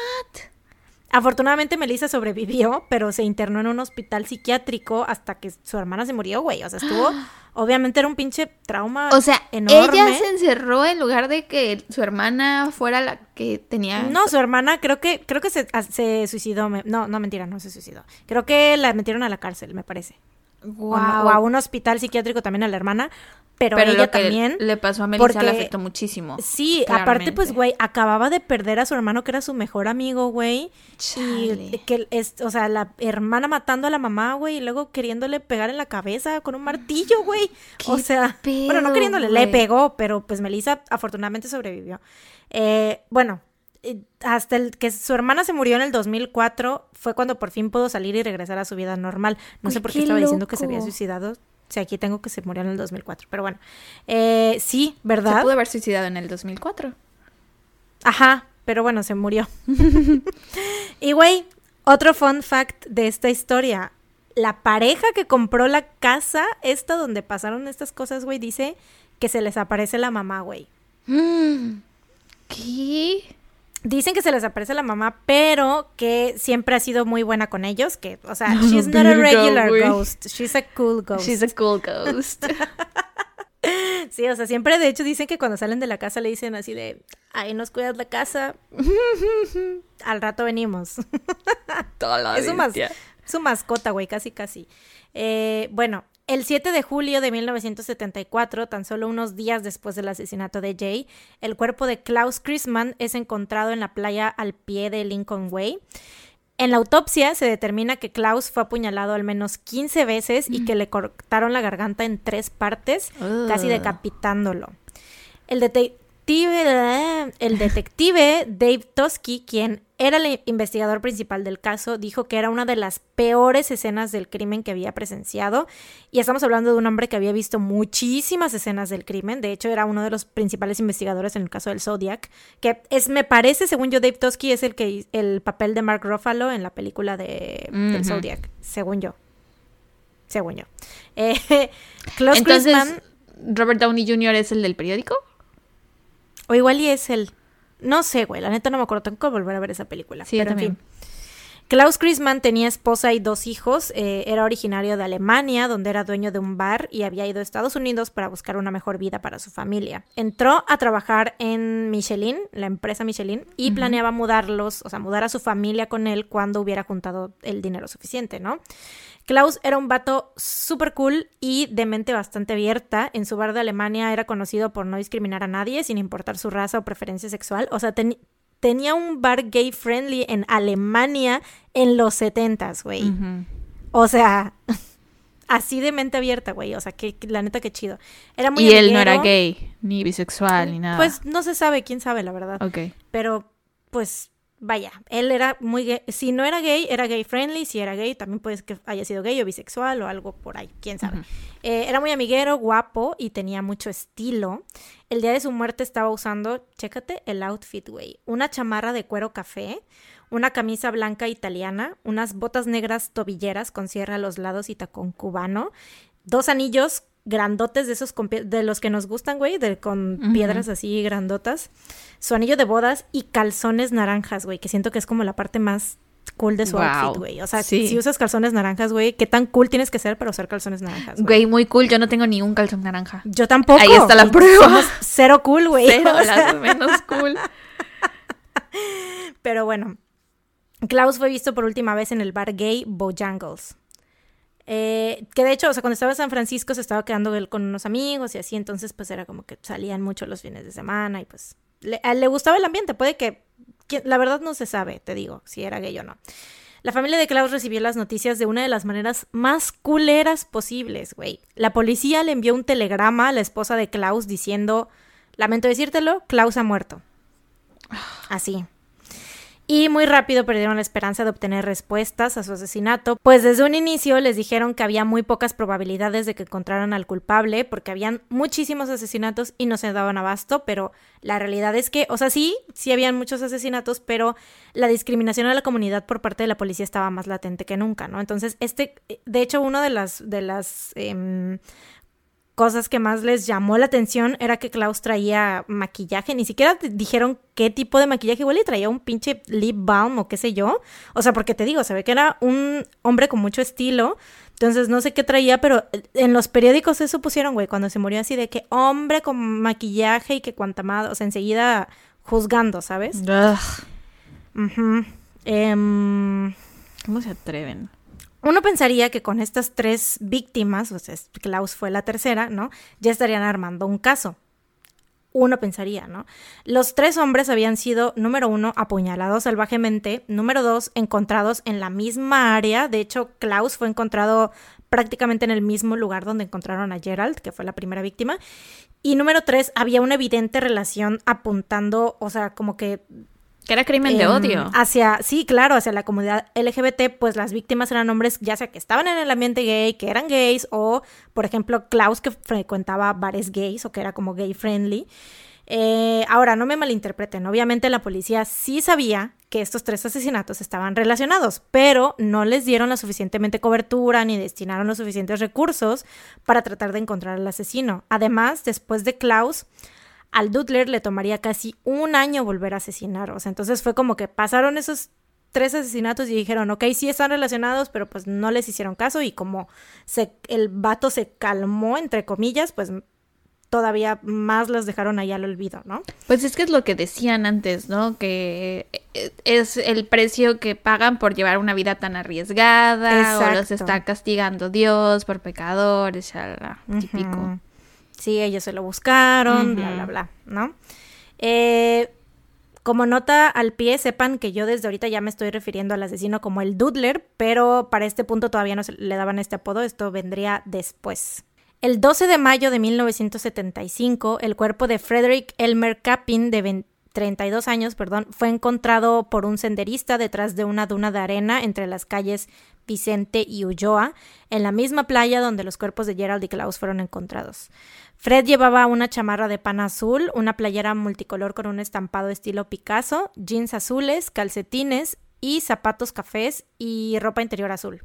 Afortunadamente Melissa sobrevivió, pero se internó en un hospital psiquiátrico hasta que su hermana se murió, güey. O sea, estuvo obviamente era un pinche trauma. O sea, ella se encerró en lugar de que su hermana fuera la que tenía. No, su hermana creo que creo que se, se suicidó. No, no mentira, no se suicidó. Creo que la metieron a la cárcel, me parece. O, a un hospital psiquiátrico también a la hermana, pero, ella lo que también. Le pasó a Melissa le afectó muchísimo. Sí, aparte, pues, güey, acababa de perder a su hermano que era su mejor amigo, güey. Y que es, o sea, la hermana matando a la mamá, güey, y luego queriéndole pegar en la cabeza con un martillo, güey. O sea, bueno, no queriéndole, le pegó, pero pues Melissa afortunadamente sobrevivió. Eh, bueno, hasta el que su hermana se murió en el 2004 fue cuando por fin pudo salir y regresar a su vida normal. No sé por qué, estaba diciendo que se había suicidado. Si aquí tengo que se murió en el 2004, pero bueno. Eh, sí, ¿verdad? Se pudo haber suicidado en el 2004. Ajá, pero bueno, se murió. [laughs] y güey, otro fun fact de esta historia. La pareja que compró la casa, esta donde pasaron estas cosas, güey, dice que se les aparece la mamá, güey. [gasps] ¿Qué? Dicen que se les aparece la mamá, pero que siempre ha sido muy buena con ellos. Que, o sea, [laughs] she's not a regular ghost. She's a cool ghost. She's a cool ghost. [laughs] sí, o sea, siempre de hecho dicen que cuando salen de la casa le dicen así de, ahí nos cuidas la casa. [laughs] Al rato venimos. Toda la es su, su mascota, güey, casi, casi. Eh, bueno, el 7 de julio de 1974, tan solo unos días después del asesinato de Jay, el cuerpo de Klaus Chrisman es encontrado en la playa al pie de Lincoln Way. En la autopsia se determina que Klaus fue apuñalado al menos 15 veces y que le cortaron la garganta en tres partes, casi decapitándolo. El detective el detective Dave Tosky, quien era el investigador principal del caso, dijo que era una de las peores escenas del crimen que había presenciado. Y estamos hablando de un hombre que había visto muchísimas escenas del crimen. De hecho, era uno de los principales investigadores en el caso del Zodiac. Que es, me parece, según yo, Dave Tosky es el que el papel de Mark Ruffalo en la película de, del Zodiac. Según yo. Según yo. [laughs] Eh, Entonces, ¿Robert Downey Jr. es el del periódico? O igual y es el... No sé, güey, la neta no me acuerdo, tengo que volver a ver esa película. Sí, pero también. Klaus Christmann tenía esposa y dos hijos, eh, era originario de Alemania, donde era dueño de un bar y había ido a Estados Unidos para buscar una mejor vida para su familia. Entró a trabajar en Michelin, la empresa Michelin, y planeaba mudarlos, o sea, mudar a su familia con él cuando hubiera juntado el dinero suficiente, ¿no? Klaus era un vato súper cool y de mente bastante abierta. En su bar de Alemania era conocido por no discriminar a nadie sin importar su raza o preferencia sexual. O sea, tenía un bar gay friendly en Alemania en los setentas, güey. O sea, [laughs] así de mente abierta, güey. O sea, que la neta que chido. Era muy Y él no era gay, ni bisexual, ni nada. Pues no se sabe, quién sabe, la verdad. Ok. Pero, pues, vaya, él era muy gay. Si no era gay, era gay friendly. Si era gay, también puede que haya sido gay o bisexual o algo por ahí, quién sabe. Eh, era muy amiguero, guapo y tenía mucho estilo. El día de su muerte estaba usando, chécate el outfit, güey. Una chamarra de cuero café, una camisa blanca italiana, unas botas negras tobilleras con sierra a los lados y tacón cubano, dos anillos grandotes de esos de los que nos gustan, güey, de, con piedras así grandotas, su anillo de bodas y calzones naranjas, güey, que siento que es como la parte más cool de su outfit, güey. O sea, si usas calzones naranjas, güey, qué tan cool tienes que ser para usar calzones naranjas. Güey, muy cool. Yo no tengo ni un calzón naranja. Yo tampoco. Ahí está la prueba. cero cool, güey. [laughs] Cero, menos cool. [laughs] Pero bueno, Klaus fue visto por última vez en el bar gay Bojangles. Eh, que de hecho, o sea, cuando estaba en San Francisco se estaba quedando él con unos amigos y así, entonces pues era como que salían mucho los fines de semana y pues le, le gustaba el ambiente, puede que, la verdad no se sabe, te digo, si era gay o no. La familia de Klaus recibió las noticias de una de las maneras más culeras posibles, güey. La policía le envió un telegrama a la esposa de Klaus diciendo, lamento decírtelo, Klaus ha muerto. Así y muy rápido perdieron la esperanza de obtener respuestas a su asesinato, pues desde un inicio les dijeron que había muy pocas probabilidades de que encontraran al culpable, porque habían muchísimos asesinatos y no se daban abasto, pero la realidad es que, o sea, sí, sí habían muchos asesinatos, pero la discriminación a la comunidad por parte de la policía estaba más latente que nunca, ¿no? Entonces, este, de hecho, uno de las, de las em, cosas que más les llamó la atención era que Klaus traía maquillaje, ni siquiera dijeron qué tipo de maquillaje, igual y traía un pinche lip balm o qué sé yo. O sea, porque te digo, se ve que era un hombre con mucho estilo. Entonces no sé qué traía, pero en los periódicos eso pusieron, güey, cuando se murió así de que hombre con maquillaje y que cuanta más, o sea, enseguida juzgando, ¿sabes? Em, ¿Cómo se atreven? Uno pensaría que con estas tres víctimas, o sea, Klaus fue la tercera, ¿no? Ya estarían armando un caso. Uno pensaría, ¿no? Los tres hombres habían sido, número uno, apuñalados salvajemente, número dos, encontrados en la misma área. De hecho, Klaus fue encontrado prácticamente en el mismo lugar donde encontraron a Gerald, que fue la primera víctima. Y número tres, había una evidente relación apuntando, o sea, como que que era crimen de em, odio. Hacia, sí, claro, hacia la comunidad LGBT, pues las víctimas eran hombres ya sea que estaban en el ambiente gay, que eran gays, o por ejemplo Klaus que frecuentaba bares gays o que era como gay friendly. Eh, ahora, no me malinterpreten, obviamente la policía sí sabía que estos tres asesinatos estaban relacionados, pero no les dieron la suficientemente cobertura ni destinaron los suficientes recursos para tratar de encontrar al asesino. Además, después de Klaus, al Dudler le tomaría casi un año volver a asesinar. O sea, entonces fue como que pasaron esos tres asesinatos y dijeron, ok, sí están relacionados, pero pues no les hicieron caso y como se, el vato se calmó, entre comillas, pues todavía más los dejaron ahí al olvido, ¿no? Pues es que es lo que decían antes, ¿no? Que es el precio que pagan por llevar una vida tan arriesgada o los está castigando Dios por pecadores, ya, típico. Sí, ellos se lo buscaron, bla, bla, bla, ¿no? Eh, como nota al pie, sepan que yo desde ahorita ya me estoy refiriendo al asesino como el Dudler, pero para este punto todavía no se le daban este apodo, esto vendría después. El 12 de mayo de 1975, el cuerpo de Frederick Elmer Capin, de 32 años, perdón, fue encontrado por un senderista detrás de una duna de arena entre las calles Vicente y Ulloa, en la misma playa donde los cuerpos de Gerald y Klaus fueron encontrados. Fred llevaba una chamarra de pan azul, una playera multicolor con un estampado estilo Picasso, jeans azules, calcetines y zapatos cafés y ropa interior azul.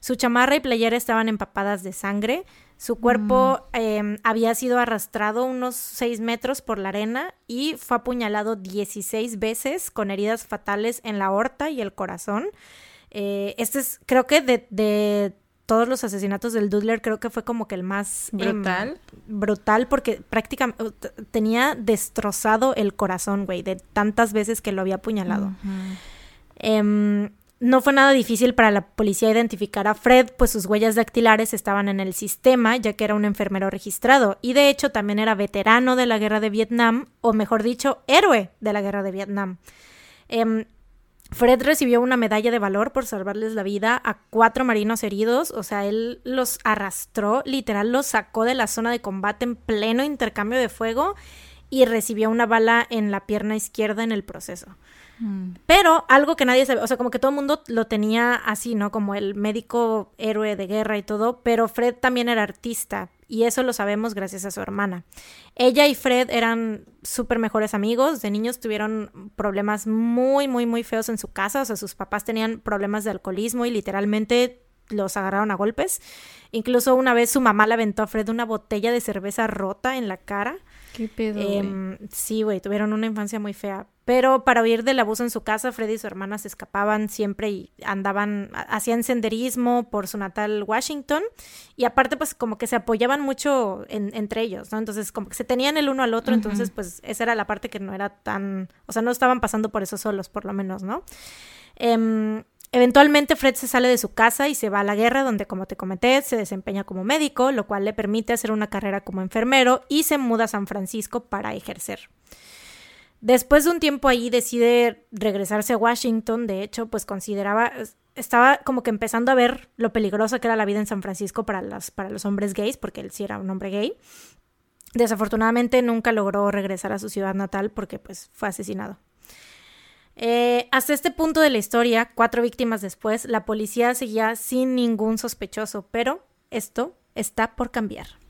Su chamarra y playera estaban empapadas de sangre. Su cuerpo mm. em, había sido arrastrado unos 6 metros por la arena y fue apuñalado 16 veces con heridas fatales en la aorta y el corazón. Eh, este es, creo que de, de todos los asesinatos del Dudler creo que fue como que el más em, brutal. brutal porque prácticamente tenía destrozado el corazón, güey, de tantas veces que lo había apuñalado. Em, no fue nada difícil para la policía identificar a Fred, pues sus huellas dactilares estaban en el sistema, ya que era un enfermero registrado, y de hecho también era veterano de la guerra de Vietnam, o mejor dicho, héroe de la guerra de Vietnam. Em, Fred recibió una medalla de valor por salvarles la vida a cuatro marinos heridos, o sea, él los arrastró, literal los sacó de la zona de combate en pleno intercambio de fuego y recibió una bala en la pierna izquierda en el proceso. Mm. Pero algo que nadie sabe, o sea, como que todo el mundo lo tenía así, ¿no? Como el médico héroe de guerra y todo, pero Fred también era artista y eso lo sabemos gracias a su hermana. Ella y Fred eran súper mejores amigos, de niños tuvieron problemas muy, muy, muy feos en su casa, o sea, sus papás tenían problemas de alcoholismo y literalmente los agarraron a golpes. Incluso una vez su mamá le aventó a Fred una botella de cerveza rota en la cara. ¿Qué pedo? Em, sí, güey, tuvieron una infancia muy fea. Pero para huir del abuso en su casa, Freddy y su hermana se escapaban siempre y andaban, hacían senderismo por su natal Washington. Y aparte, pues como que se apoyaban mucho entre ellos, ¿no? Entonces, como que se tenían el uno al otro. Entonces, pues esa era la parte que no era tan, o sea, no estaban pasando por eso solos, por lo menos, ¿no? Eh, Eventualmente Fred se sale de su casa y se va a la guerra donde, como te comenté, se desempeña como médico, lo cual le permite hacer una carrera como enfermero y se muda a San Francisco para ejercer. Después de un tiempo ahí decide regresarse a Washington, de hecho, pues consideraba, estaba como que empezando a ver lo peligrosa que era la vida en San Francisco para, las, para los hombres gays, porque él sí era un hombre gay. Desafortunadamente nunca logró regresar a su ciudad natal porque pues fue asesinado. Eh, hasta este punto de la historia, cuatro víctimas después, la policía seguía sin ningún sospechoso, pero esto está por cambiar.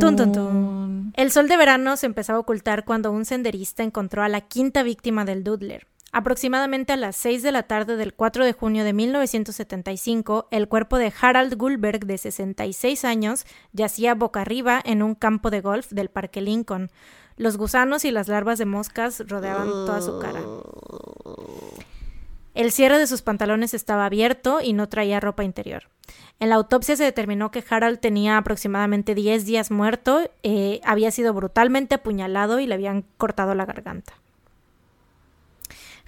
Tun, tun, tun. El sol de verano se empezaba a ocultar cuando un senderista encontró a la quinta víctima del Dudler. Aproximadamente a las 6 de la tarde del 4 de junio de 1975, el cuerpo de Harald Gulberg, de 66 años, yacía boca arriba en un campo de golf del Parque Lincoln. Los gusanos y las larvas de moscas rodeaban toda su cara. El cierre de sus pantalones estaba abierto y no traía ropa interior. En la autopsia se determinó que Harald tenía aproximadamente 10 días muerto, eh, había sido brutalmente apuñalado y le habían cortado la garganta.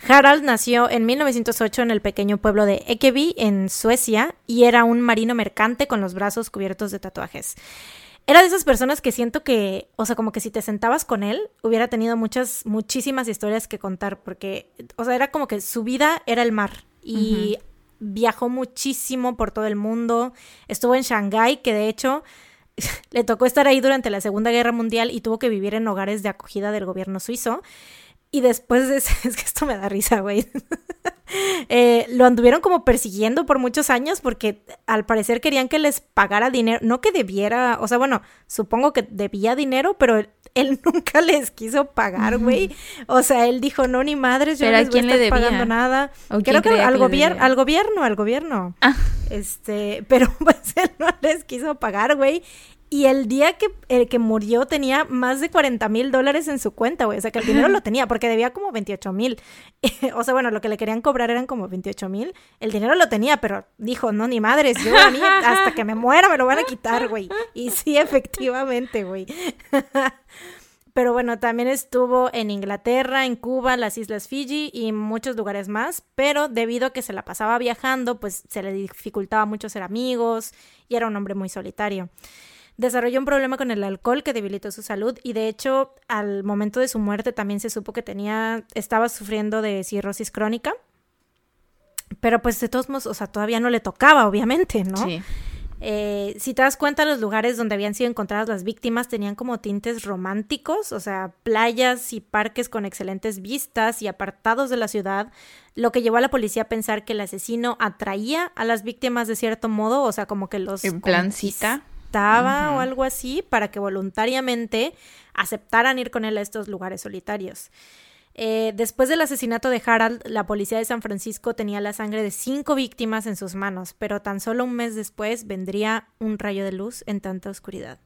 Harald nació en 1908 en el pequeño pueblo de Ekeby, en Suecia, y era un marino mercante con los brazos cubiertos de tatuajes era de esas personas que siento que, o sea, como que si te sentabas con él, hubiera tenido muchas, muchísimas historias que contar, porque, o sea, era como que su vida era el mar y viajó muchísimo por todo el mundo, estuvo en Shanghái, que de hecho [laughs] le tocó estar ahí durante la Segunda Guerra Mundial y tuvo que vivir en hogares de acogida del gobierno suizo. Y después de [laughs] es que esto me da risa, güey. [laughs] Eh, lo anduvieron como persiguiendo por muchos años porque al parecer querían que les pagara dinero, no que debiera, o sea, bueno, supongo que debía dinero, pero él, [laughs] nunca les quiso pagar, güey. O sea, él dijo, no, ni madres, yo no les voy a estar pagando nada. Creo que al, gobierno, al gobierno, al gobierno. Ah. Este, pero pues él no les quiso pagar, güey. Y el día que, el que murió tenía más de 40 mil dólares en su cuenta, güey. O sea, que el dinero lo tenía, porque debía como 28 mil. [laughs] o sea, bueno, lo que le querían cobrar eran como 28 mil. El dinero lo tenía, pero dijo, no, ni madres, yo a mí hasta que me muera me lo van a quitar, güey. Y sí, efectivamente, güey. [laughs] Pero bueno, también estuvo en Inglaterra, en Cuba, las Islas Fiji y muchos lugares más, pero debido a que se la pasaba viajando, pues se le dificultaba mucho ser amigos y era un hombre muy solitario. Desarrolló un problema con el alcohol que debilitó su salud y de hecho al momento de su muerte también se supo que tenía, estaba sufriendo de cirrosis crónica. Pero pues de todos modos, o sea, todavía no le tocaba, obviamente, ¿no? Sí. Eh, si te das cuenta, los lugares donde habían sido encontradas las víctimas tenían como tintes románticos, o sea, playas y parques con excelentes vistas y apartados de la ciudad, lo que llevó a la policía a pensar que el asesino atraía a las víctimas de cierto modo, o sea, como que los... En plan cita o algo así para que voluntariamente aceptaran ir con él a estos lugares solitarios. Eh, después del asesinato de Harald, la policía de San Francisco tenía la sangre de cinco víctimas en sus manos, pero tan solo un mes después vendría un rayo de luz en tanta oscuridad.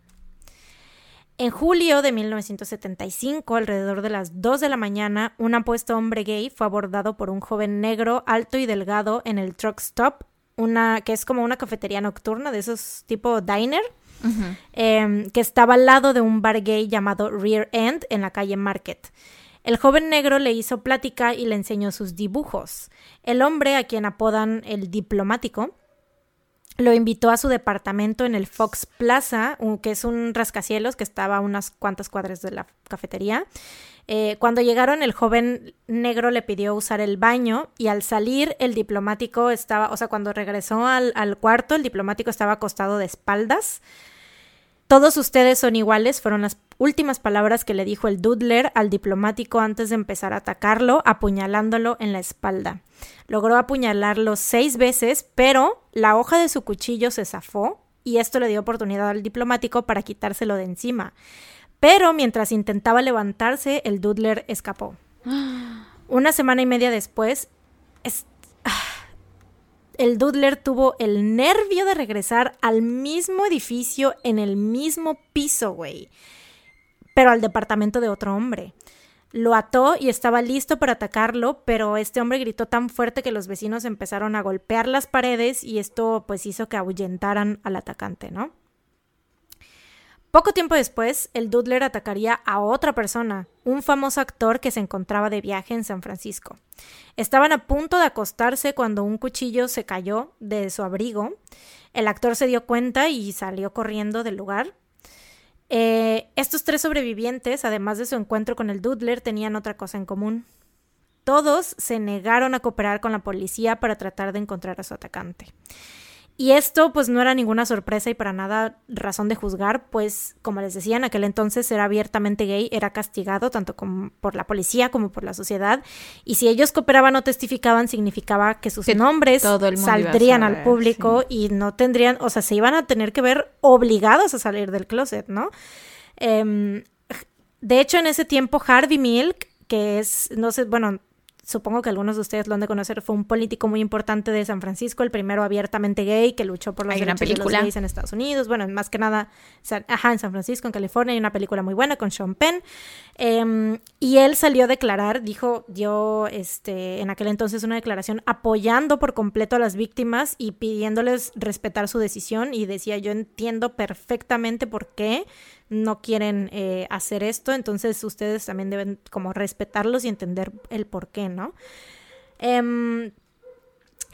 En julio de 1975, alrededor de las 2 de la mañana, un apuesto hombre gay fue abordado por un joven negro alto y delgado en el truck stop, una que es como una cafetería nocturna de esos tipo diner, em, que estaba al lado de un bar gay llamado Rear End en la calle Market. El joven negro le hizo plática y le enseñó sus dibujos. El hombre, a quien apodan el diplomático, lo invitó a su departamento en el Fox Plaza, que es un rascacielos que estaba a unas cuantas cuadras de la cafetería. Eh, cuando llegaron, el joven negro le pidió usar el baño y al salir, el diplomático estaba, o sea, cuando regresó al, al cuarto, el diplomático estaba acostado de espaldas. Todos ustedes son iguales, fueron las últimas palabras que le dijo el Dudler al diplomático antes de empezar a atacarlo, apuñalándolo en la espalda. Logró apuñalarlo seis veces, pero la hoja de su cuchillo se zafó y esto le dio oportunidad al diplomático para quitárselo de encima. Pero mientras intentaba levantarse, el Dudler escapó. Una semana y media después, el Dudler tuvo el nervio de regresar al mismo edificio en el mismo piso, güey. Pero al departamento de otro hombre. Lo ató y estaba listo para atacarlo, pero este hombre gritó tan fuerte que los vecinos empezaron a golpear las paredes y esto pues hizo que ahuyentaran al atacante, ¿no? Poco tiempo después, el Dudler atacaría a otra persona, un famoso actor que se encontraba de viaje en San Francisco. Estaban a punto de acostarse cuando un cuchillo se cayó de su abrigo. El actor se dio cuenta y salió corriendo del lugar. Eh, estos tres sobrevivientes, además de su encuentro con el Dudler, tenían otra cosa en común. Todos se negaron a cooperar con la policía para tratar de encontrar a su atacante. Y esto pues no era ninguna sorpresa y para nada razón de juzgar, pues como les decía, en aquel entonces era abiertamente gay, era castigado tanto por la policía como por la sociedad, y si ellos cooperaban o testificaban significaba que sus nombres saldrían al público y no tendrían, o sea, se iban a tener que ver obligados a salir del closet, ¿no? Em, de hecho, en ese tiempo Harvey Milk, que es, no sé, bueno, supongo que algunos de ustedes lo han de conocer, fue un político muy importante de San Francisco, el primero abiertamente gay que luchó por los derechos de los gays en Estados Unidos. Bueno, más que nada, ajá, en San Francisco, en California, hay una película muy buena con Sean Penn. Em, y él salió a declarar, dijo, dio este, en aquel entonces una declaración apoyando por completo a las víctimas y pidiéndoles respetar su decisión. Y decía, yo entiendo perfectamente por qué no quieren eh, hacer esto, entonces ustedes también deben como respetarlos y entender el por qué, ¿no? Em,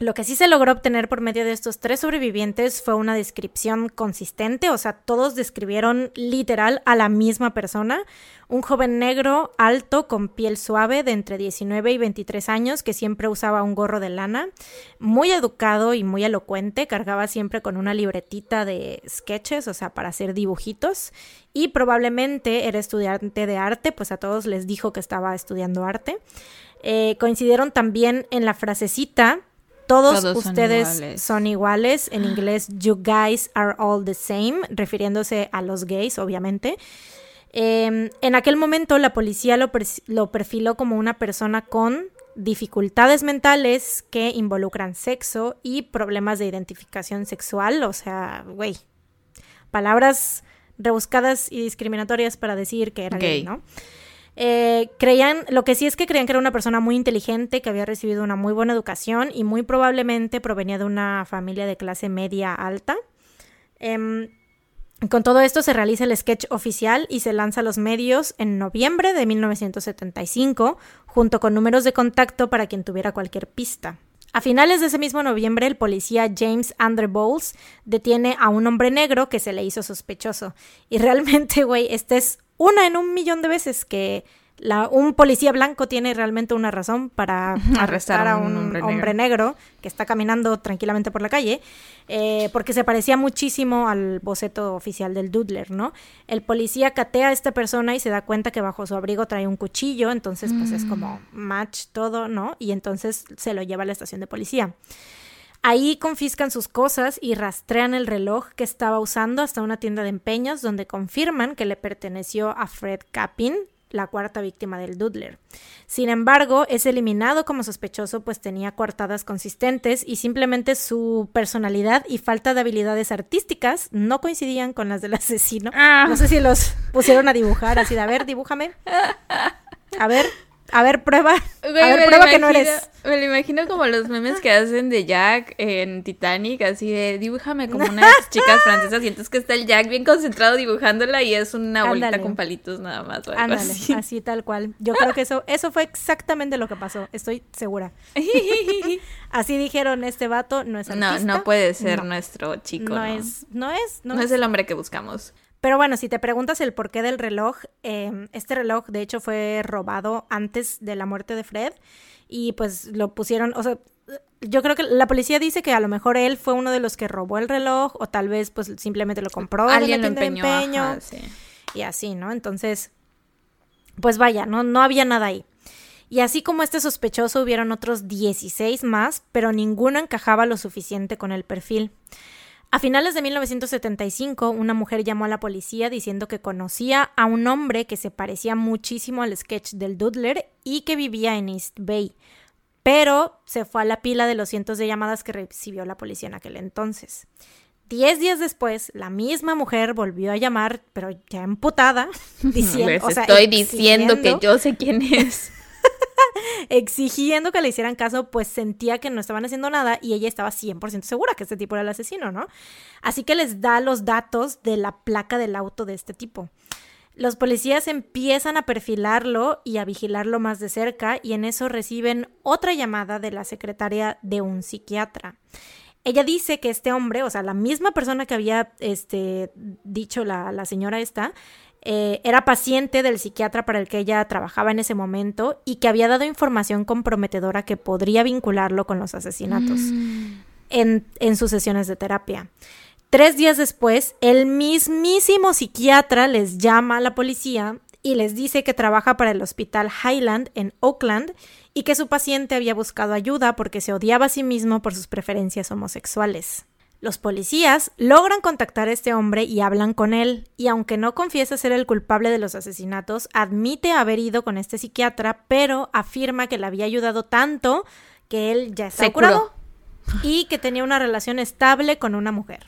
lo que sí se logró obtener por medio de estos tres sobrevivientes fue una descripción consistente, o sea, todos describieron literal a la misma persona, un joven negro, alto, con piel suave, de entre 19 y 23 años, que siempre usaba un gorro de lana, muy educado y muy elocuente, cargaba siempre con una libretita de sketches, o sea, para hacer dibujitos, y probablemente era estudiante de arte, pues a todos les dijo que estaba estudiando arte. Eh, coincidieron también en la frasecita todos, ustedes son iguales. En inglés, you guys are all the same, refiriéndose a los gays, obviamente. Em, en aquel momento la policía lo, lo perfiló como una persona con dificultades mentales que involucran sexo y problemas de identificación sexual, o sea, güey, palabras rebuscadas y discriminatorias para decir que era gay ¿no? Eh, creían, lo que sí es que creían que era una persona muy inteligente, que había recibido una muy buena educación y muy probablemente provenía de una familia de clase media alta. Em, con todo esto se realiza el sketch oficial y se lanza a los medios en noviembre de 1975, junto con números de contacto para quien tuviera cualquier pista. A finales de ese mismo noviembre, el policía James Andre Bowles detiene a un hombre negro que se le hizo sospechoso. Y realmente, güey, este es una en un millón de veces que la, un policía blanco tiene realmente una razón para [laughs] arrestar a un, hombre, negro. que está caminando tranquilamente por la calle, eh, porque se parecía muchísimo al boceto oficial del Dudler, ¿no? El policía catea a esta persona y se da cuenta que bajo su abrigo trae un cuchillo, entonces pues es como mm. match todo, ¿no? Y entonces se lo lleva a la estación de policía. Ahí confiscan sus cosas y rastrean el reloj que estaba usando hasta una tienda de empeños donde confirman que le perteneció a Fred Capin, la cuarta víctima del Doodler. Sin embargo, es eliminado como sospechoso pues tenía coartadas consistentes y simplemente su personalidad y falta de habilidades artísticas no coincidían con las del asesino. Ah. No sé si los pusieron a dibujar así de, a ver, dibújame. A ver, a ver, prueba. Güey, [laughs] a ver, prueba que no eres. Me lo imagino como los memes que hacen de Jack en Titanic, así de dibújame como unas [laughs] chicas francesas y entonces que está el Jack bien concentrado dibujándola y es una bolita Ándale. con palitos nada más o algo Ándale, así. [laughs] así tal cual. Yo creo que eso, eso fue exactamente lo que pasó, estoy segura. Así dijeron, este vato no es No, artista. no puede ser No. nuestro chico. no, No, es, no es, no, No es el hombre que buscamos. Pero bueno, si te preguntas el porqué del reloj, eh, este reloj de hecho fue robado antes de la muerte de Fred y pues lo pusieron, o sea, yo creo que la policía dice que a lo mejor él fue uno de los que robó el reloj o tal vez pues simplemente lo compró Alguien lo empeñó. empeño ajá, sí. y así, ¿no? Entonces, pues vaya, no, no había nada ahí. Y así como este sospechoso, hubieron otros 16 más, pero ninguno encajaba lo suficiente con el perfil. A finales de 1975, una mujer llamó a la policía diciendo que conocía a un hombre que se parecía muchísimo al sketch del Doodler y que vivía en East Bay, pero se fue a la pila de los cientos de llamadas que recibió la policía en aquel entonces. Diez días después, la misma mujer volvió a llamar, pero ya emputada, [laughs] diciendo, Les o sea, estoy diciendo que yo sé quién es. Exigiendo que le hicieran caso, pues sentía que no estaban haciendo nada y ella estaba 100% segura que este tipo era el asesino, ¿no? Así que les da los datos de la placa del auto de este tipo. Los policías empiezan a perfilarlo y a vigilarlo más de cerca y en eso reciben otra llamada de la secretaria de un psiquiatra. Ella dice que este hombre, o sea, la misma persona que había este, dicho la, la señora esta, eh, era paciente del psiquiatra para el que ella trabajaba en ese momento y que había dado información comprometedora que podría vincularlo con los asesinatos en, en sus sesiones de terapia. Tres días después, el mismísimo psiquiatra les llama a la policía y les dice que trabaja para el hospital Highland en Oakland y que su paciente había buscado ayuda porque se odiaba a sí mismo por sus preferencias homosexuales. Los policías logran contactar a este hombre y hablan con él, y aunque no confiesa ser el culpable de los asesinatos, admite haber ido con este psiquiatra, pero afirma que le había ayudado tanto que él ya está Se curado curó. y que tenía una relación estable con una mujer.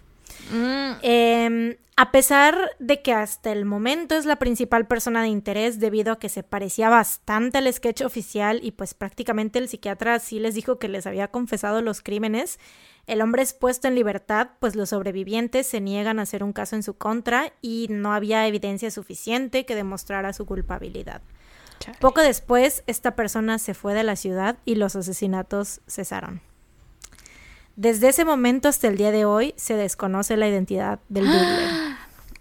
Mm, Eh, a pesar de que hasta el momento es la principal persona de interés debido a que se parecía bastante al sketch oficial y pues prácticamente el psiquiatra sí les dijo que les había confesado los crímenes, el hombre es puesto en libertad pues los sobrevivientes se niegan a hacer un caso en su contra y no había evidencia suficiente que demostrara su culpabilidad. chale. Poco después esta persona se fue de la ciudad y los asesinatos cesaron. Desde ese momento hasta el día de hoy se desconoce la identidad del doodler.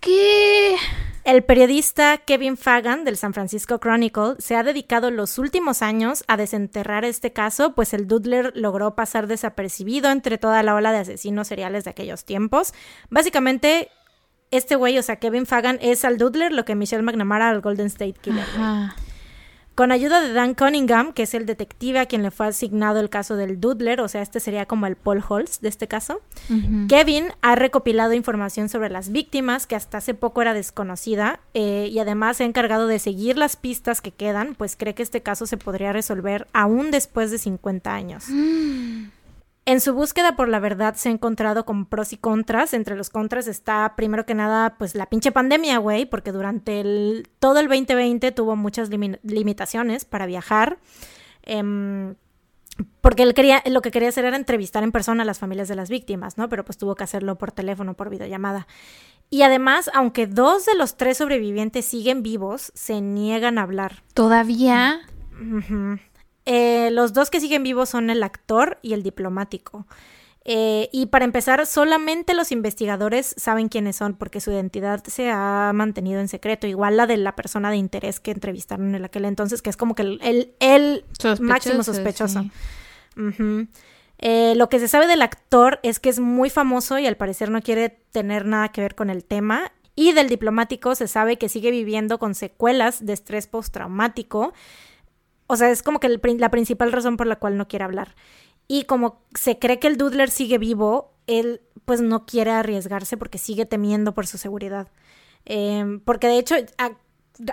¿Qué? El periodista Kevin Fagan del San Francisco Chronicle se ha dedicado los últimos años a desenterrar este caso, pues el Doodler logró pasar desapercibido entre toda la ola de asesinos seriales de aquellos tiempos. Básicamente, este güey, o sea, Kevin Fagan es al Doodler lo que Michelle McNamara al Golden State Killer. güey. Con ayuda de Dan Cunningham, que es el detective a quien le fue asignado el caso del Doodler, o sea, este sería como el Paul Holtz de este caso. Kevin ha recopilado información sobre las víctimas que hasta hace poco era desconocida eh, y además se ha encargado de seguir las pistas que quedan, pues cree que este caso se podría resolver aún después de 50 años. [gasps] En su búsqueda por la verdad se ha encontrado con pros y contras. Entre los contras está, primero que nada, pues la pinche pandemia, güey, porque durante el, todo el 2020 tuvo muchas limi- limitaciones para viajar. Em, porque él quería, lo que quería hacer era entrevistar en persona a las familias de las víctimas, ¿no? Pero pues tuvo que hacerlo por teléfono, por videollamada. Y además, aunque dos de los tres sobrevivientes siguen vivos, se niegan a hablar. ¿Todavía? Eh, los dos que siguen vivos son el actor y el diplomático. Eh, y para empezar, solamente los investigadores saben quiénes son porque su identidad se ha mantenido en secreto, igual la de la persona de interés que entrevistaron en aquel entonces, que es como que el, el, el máximo sospechoso. sí. Eh, lo que se sabe del actor es que es muy famoso y al parecer no quiere tener nada que ver con el tema. Y del diplomático se sabe que sigue viviendo con secuelas de estrés postraumático. O sea, es como que el la principal razón por la cual no quiere hablar. Y como se cree que el Doodler sigue vivo, él pues no quiere arriesgarse porque sigue temiendo por su seguridad. Em, porque de hecho, a-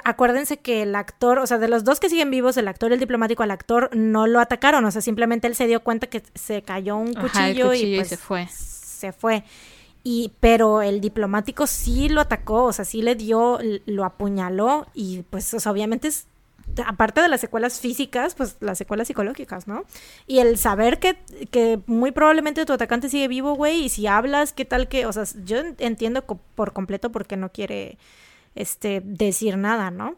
acuérdense que el actor, o sea, de los dos que siguen vivos, el actor y el diplomático, al actor no lo atacaron, o sea, simplemente él se dio cuenta que se cayó un cuchillo, y, pues, se fue. Se fue. Y, pero el diplomático sí lo atacó, o sea, sí le dio, lo apuñaló y pues, o sea, obviamente es, aparte de las secuelas físicas, pues las secuelas psicológicas, ¿no? Y el saber que, que muy probablemente tu atacante sigue vivo, güey, y si hablas, ¿qué tal que, o sea, yo entiendo por completo por qué no quiere, este, decir nada, ¿no?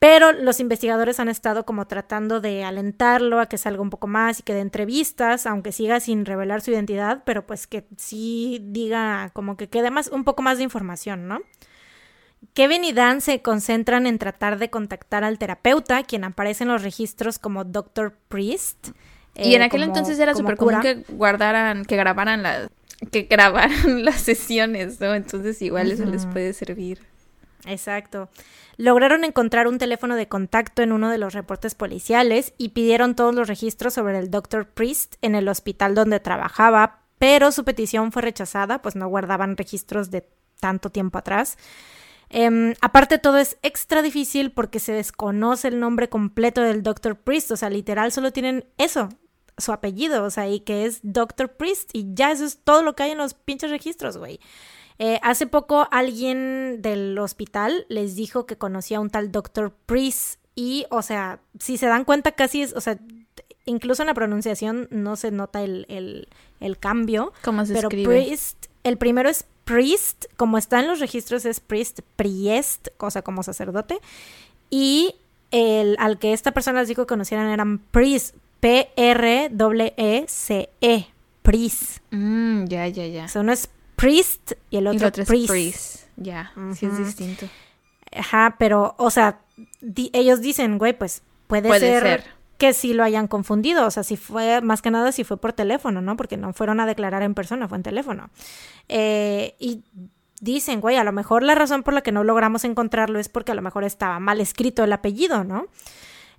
Pero los investigadores han estado como tratando de alentarlo a que salga un poco más y que dé entrevistas, aunque siga sin revelar su identidad, pero pues que sí diga como que quede más, un poco más de información, ¿no? Kevin y Dan se concentran en tratar de contactar al terapeuta, quien aparece en los registros como Dr. Priest. y en eh, aquel entonces era súper común que guardaran, que grabaran las, que grabaran [laughs] las sesiones, ¿no? Entonces igual eso les puede servir. Exacto. Lograron encontrar un teléfono de contacto en uno de los reportes policiales y pidieron todos los registros sobre el Dr. Priest en el hospital donde trabajaba, pero su petición fue rechazada, pues no guardaban registros de tanto tiempo atrás. Em, aparte, todo es extra difícil porque se desconoce el nombre completo del Dr. Priest, o sea, literal solo tienen eso, su apellido, o sea, y que es Dr. Priest, y ya eso es todo lo que hay en los pinches registros, güey. Eh, hace poco alguien del hospital les dijo que conocía a un tal Dr. Priest y, o sea, si se dan cuenta casi es, o sea, incluso en la pronunciación no se nota el, el, cambio. ¿Cómo se pero Priest, el primero es Priest, como está en los registros es Priest, Priest, cosa como sacerdote. Y el al que esta persona les dijo que conocieran eran Priest, P-R-E-E-C-E, -E, Priest. Mm, ya, ya, ya. Eso no es priest y el otro, es priest. Ya, sí es distinto. Ajá, pero, o sea, ellos dicen, güey, pues puede, ser, que sí lo hayan confundido. O sea, si fue, más que nada, si fue por teléfono, ¿no? Porque no fueron a declarar en persona, fue en teléfono. Eh, y dicen, güey, a lo mejor la razón por la que no logramos encontrarlo es porque a lo mejor estaba mal escrito el apellido, ¿no?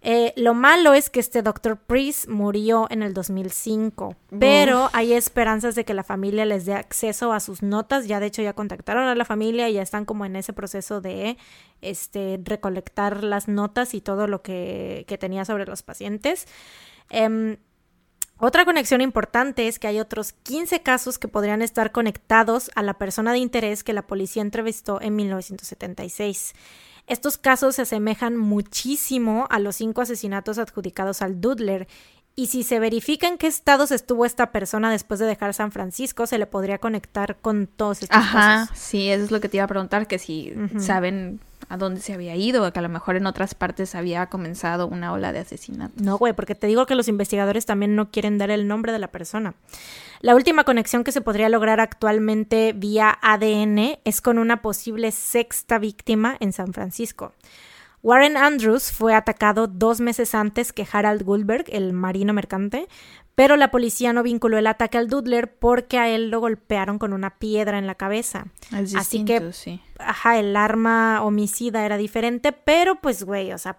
Eh, lo malo es que este Dr. Priest murió en el 2005, pero hay esperanzas de que la familia les dé acceso a sus notas. Ya de hecho ya contactaron a la familia y ya están como en ese proceso de este, recolectar las notas y todo lo que, tenía sobre los pacientes. Em, otra conexión importante es que hay otros 15 casos que podrían estar conectados a la persona de interés que la policía entrevistó en 1976. Estos casos se asemejan muchísimo a los cinco asesinatos adjudicados al Dudler y si se verifica en qué estados estuvo esta persona después de dejar San Francisco, se le podría conectar con todos estos Ajá, sí, eso es lo que te iba a preguntar, que si saben a dónde se había ido, que a lo mejor en otras partes había comenzado una ola de asesinatos. No, güey, porque te digo que los investigadores también no quieren dar el nombre de la persona. La última conexión que se podría lograr actualmente vía ADN es con una posible sexta víctima en San Francisco. Warren Andrews fue atacado dos meses antes que Harald Goldberg, el marino mercante, pero la policía no vinculó el ataque al Dudler porque a él lo golpearon con una piedra en la cabeza. Así que, ajá, el arma homicida era diferente, pero pues, güey, o sea,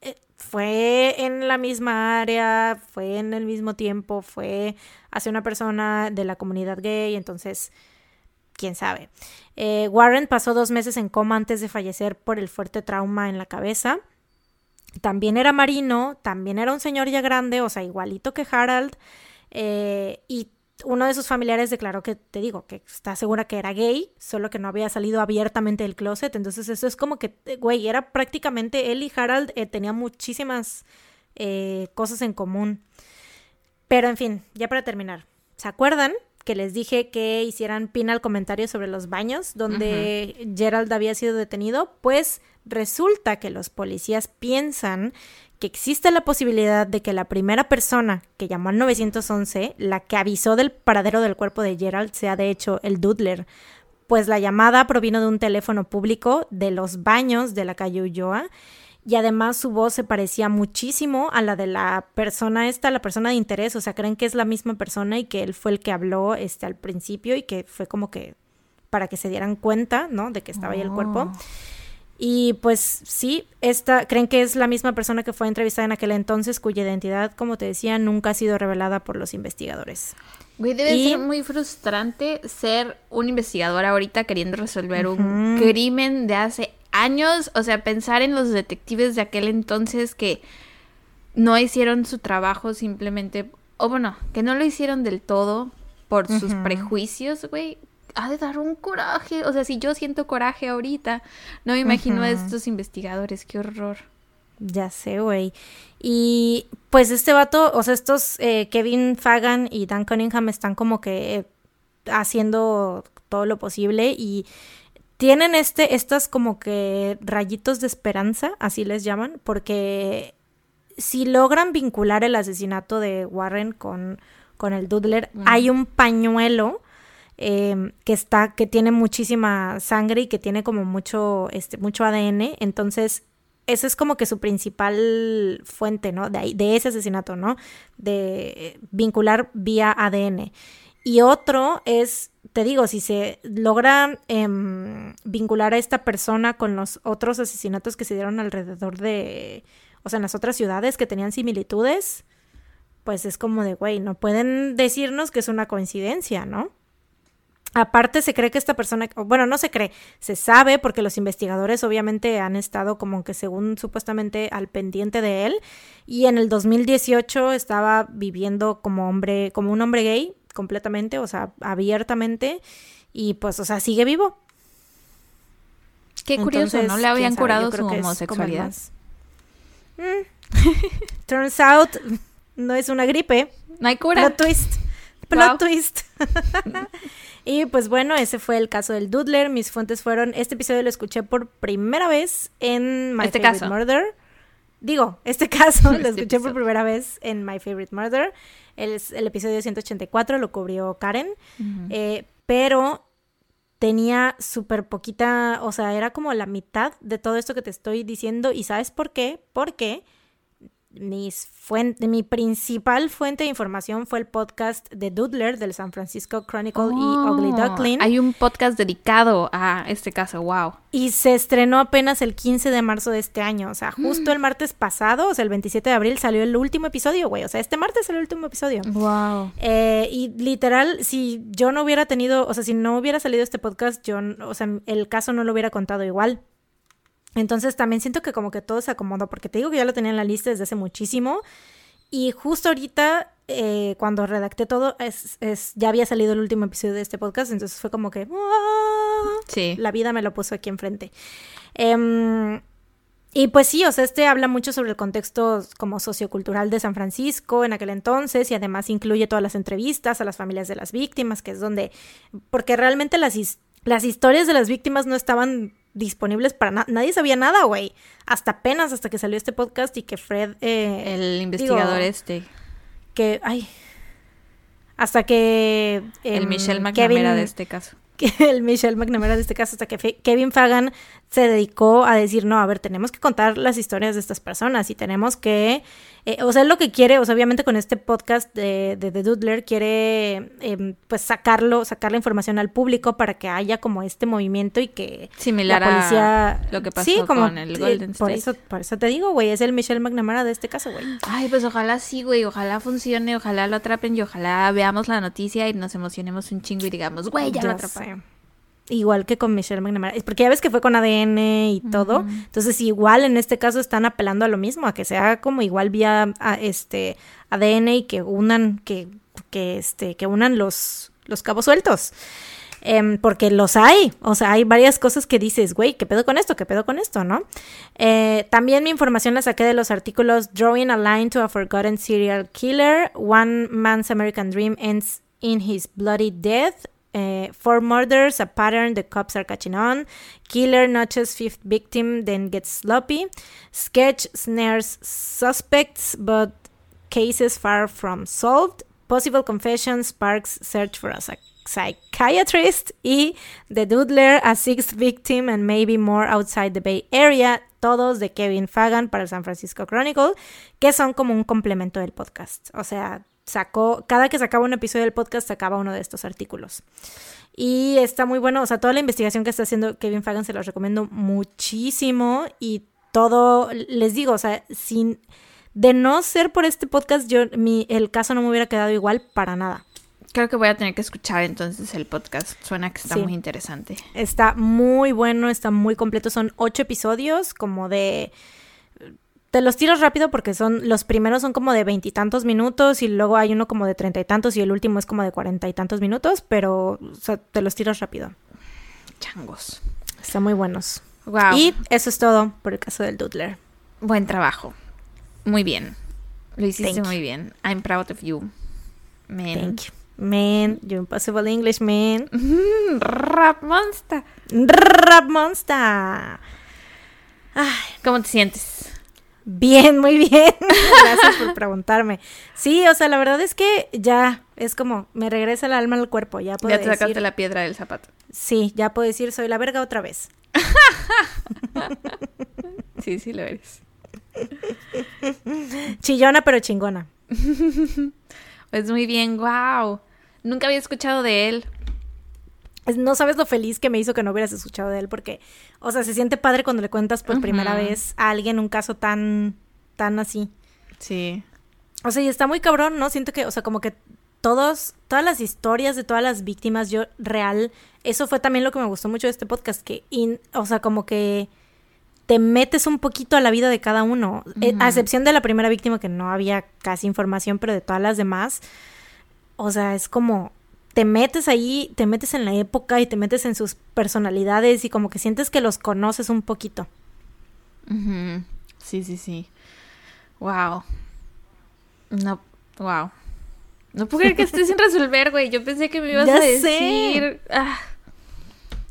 eh, fue en la misma área, fue en el mismo tiempo, fue hacia una persona de la comunidad gay, entonces quién sabe. Eh, Warren pasó dos meses en coma antes de fallecer por el fuerte trauma en la cabeza. También era marino, también era un señor ya grande, o sea, igualito que Harald. Eh, y uno de sus familiares declaró que, te digo, que está segura que era gay, solo que no había salido abiertamente del closet. Entonces eso es como que, güey, era prácticamente él y Harald eh, tenían muchísimas cosas en común. Pero en fin, ya para terminar, ¿se acuerdan que les dije que hicieran pin al comentario sobre los baños donde Gerald había sido detenido, pues resulta que los policías piensan que existe la posibilidad de que la primera persona que llamó al 911, la que avisó del paradero del cuerpo de Gerald, sea de hecho el Dudler, pues la llamada provino de un teléfono público de los baños de la calle Ulloa y además su voz se parecía muchísimo a la de la persona esta, la persona de interés, o sea, creen que es la misma persona y que él fue el que habló este al principio y que fue como que para que se dieran cuenta, ¿no? De que estaba ahí el cuerpo. Oh. Y pues sí, esta, creen que es la misma persona que fue entrevistada en aquel entonces, cuya identidad, como te decía, nunca ha sido revelada por los investigadores. Güey, debe ser muy frustrante ser un investigador ahorita queriendo resolver un crimen de hace años, o sea, pensar en los detectives de aquel entonces que no hicieron su trabajo simplemente, o bueno, que no lo hicieron del todo por sus prejuicios, güey, ha de dar un coraje. O sea, si yo siento coraje ahorita, no me imagino a estos investigadores, qué horror. Ya sé, güey. Y pues este vato, o sea, estos eh, Kevin Fagan y Dan Cunningham están como que haciendo todo lo posible y tienen este, estas como que rayitos de esperanza, así les llaman, porque si logran vincular el asesinato de Warren con, con el Doodler, hay un pañuelo em, que está, que tiene muchísima sangre y que tiene como mucho, este, mucho ADN. Entonces, esa es como que su principal fuente, ¿no? De, de ese asesinato, ¿no? De vincular vía ADN. Y otro es, te digo, si se logra em, vincular a esta persona con los otros asesinatos que se dieron alrededor de, o sea, en las otras ciudades que tenían similitudes, pues es como de, güey, no pueden decirnos que es una coincidencia, ¿no? Aparte se cree que esta persona, bueno, no se cree, se sabe porque los investigadores obviamente han estado como que según supuestamente al pendiente de él y en el 2018 estaba viviendo como hombre, como un hombre gay completamente, o sea, abiertamente, y pues, o sea, sigue vivo. Qué curioso, ¿no? Le habían curado su homosexualidad. Mm. [laughs] Turns out, no es una gripe. No hay cura. Plot twist. Plot twist. [laughs] y pues bueno, ese fue el caso del Doodler. Mis fuentes fueron, este episodio lo escuché por primera vez en My este Favorite Murder. Digo, este [laughs] caso lo este escuché por primera vez en My Favorite Murder. El, el episodio 184 lo cubrió Karen, eh, pero tenía súper poquita, o sea, era como la mitad de todo esto que te estoy diciendo. ¿Y sabes por qué? Porque mis fuente, mi principal fuente de información fue el podcast de Doodler del San Francisco Chronicle y Ugly oh, Duckling. Hay un podcast dedicado a este caso, wow. Y se estrenó apenas el 15 de marzo de este año, o sea, justo el martes pasado, o sea, el 27 de abril salió el último episodio, güey, o sea, este martes salió el último episodio. Wow. Eh, y literal, si yo no hubiera tenido, o sea, si no hubiera salido este podcast, yo, o sea, el caso no lo hubiera contado igual. Entonces también siento que como que todo se acomodó, porque te digo que ya lo tenía en la lista desde hace muchísimo. Y justo ahorita, eh, cuando redacté todo, es, es, ya había salido el último episodio de este podcast, entonces fue como que... Sí. La vida me lo puso aquí enfrente. Em, y pues sí, o sea, este habla mucho sobre el contexto como sociocultural de San Francisco en aquel entonces y además incluye todas las entrevistas a las familias de las víctimas, que es donde, porque realmente las, las historias de las víctimas no estaban disponibles para nada. Nadie sabía nada, güey. Hasta apenas, hasta que salió este podcast y que Fred... Eh, el investigador este. Que, ay. Hasta que... el Michelle McNamara de este caso. [laughs] el Michelle McNamara de este caso, hasta que Kevin Fagan se dedicó a decir, no, a ver, tenemos que contar las historias de estas personas y tenemos que, eh, o sea, lo que quiere, o sea, obviamente con este podcast de, de The Doodler quiere, em, pues, sacarlo, sacar la información al público para que haya como este movimiento y que Similar la policía... a lo que pasó sí, como, con el Golden State. Por eso, por eso te digo, güey, es el Michelle McNamara de este caso, güey. Ay, pues ojalá sí, güey, ojalá funcione, ojalá lo atrapen y ojalá veamos la noticia y nos emocionemos un chingo y digamos, güey, ya, lo atraparon igual que con Michelle McNamara, porque ya ves que fue con ADN y todo, entonces igual en este caso están apelando a lo mismo, a que sea como igual vía a, este ADN y que unan que que este que unan los los cabos sueltos. Em, porque los hay, o sea, hay varias cosas que dices, güey, ¿qué pedo con esto? ¿Qué pedo con esto? ¿No? Eh, también mi información la saqué de los artículos Drawing a Line to a Forgotten Serial Killer, One Man's American Dream Ends in His Bloody Death, uh, four murders, a pattern the cops are catching on. Killer notches fifth victim, then gets sloppy. Sketch snares suspects, but cases far from solved. Possible confession sparks search for a psychiatrist. Y The Doodler, a sixth victim, and maybe more outside the Bay Area. Todos de Kevin Fagan para el San Francisco Chronicle, que son como un complemento del podcast. O sea, sacó, cada que sacaba un episodio del podcast sacaba uno de estos artículos. Y está muy bueno, o sea, toda la investigación que está haciendo Kevin Fagan se los recomiendo muchísimo y todo, les digo, o sea, sin, de no ser por este podcast, yo, mi, el caso no me hubiera quedado igual para nada. Creo que voy a tener que escuchar entonces el podcast. Suena que está Sí. muy interesante. Está muy bueno, está muy completo. Son ocho episodios, como de. Te los tiros rápido porque son. Los primeros son como de veintitantos minutos y luego hay uno como de treinta y tantos y el último es como de cuarenta y tantos minutos, pero o sea, te los tiros rápido. Changos. Están muy buenos. Wow. Y eso es todo por el caso del Doodler. Buen trabajo. Muy bien. Lo hiciste Thank muy bien. I'm proud of you. Man. Thank you. Man, you impossible English, man. Mm, Rap monster. Rap Monster. Ay, ¿Cómo te sientes? Bien, muy bien. [laughs] Gracias por preguntarme. Sí, o sea, la verdad es que ya es como me regresa el alma al cuerpo. Ya puedo ya te decir. sacaste la piedra del zapato. Sí, ya puedo decir soy la verga otra vez. [laughs] Sí, sí lo eres. Chillona pero chingona. [laughs] Pues muy bien, wow. Nunca había escuchado de él. No sabes lo feliz que me hizo que no hubieras escuchado de él porque, o sea, se siente padre cuando le cuentas por primera vez a alguien un caso tan, tan así. Sí. O sea, y está muy cabrón, ¿no? Siento que, o sea, como que todos, todas las historias de todas las víctimas, yo real, eso fue también lo que me gustó mucho de este podcast, que, in- o sea, como que te metes un poquito a la vida de cada uno, Eh, a excepción de la primera víctima que no había casi información, pero de todas las demás, o sea, es como te metes ahí, te metes en la época y te metes en sus personalidades y como que sientes que los conoces un poquito. Sí, sí, sí. Wow. No, wow. No puedo creer que estés sin resolver, güey. Yo pensé que me ibas Ya a sé. decir. Ah,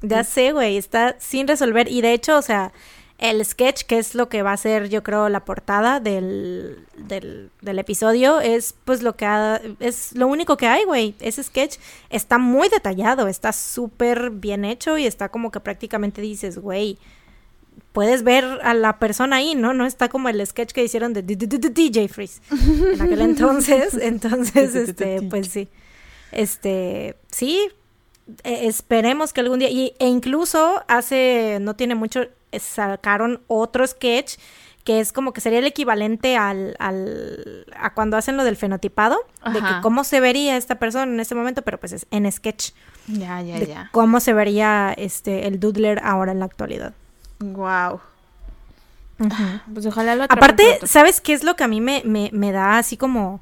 Ya sé, güey, está sin resolver. Y de hecho, o sea, el sketch, que es lo que va a ser, yo creo, la portada del, del, del episodio, es pues lo que ha- es lo único que hay, güey. Ese sketch está muy detallado, está súper bien hecho y está como que prácticamente dices, güey, puedes ver a la persona ahí, ¿no? No está como el sketch que hicieron de DJ Freeze en aquel [laughs] entonces. [laughs] Entonces, este, pues sí. Este, sí, eh, esperemos que algún día, y, e incluso hace, no tiene mucho, eh, sacaron otro sketch que es como que sería el equivalente al, al a cuando hacen lo del fenotipado, de que cómo se vería esta persona en ese momento, pero pues es en sketch, ya, ya, de ya. cómo se vería este el doodler ahora en la actualidad. Wow. Ujú. Pues ojalá lo Aparte, pronto. ¿sabes qué es lo que a mí me, me, me da así como...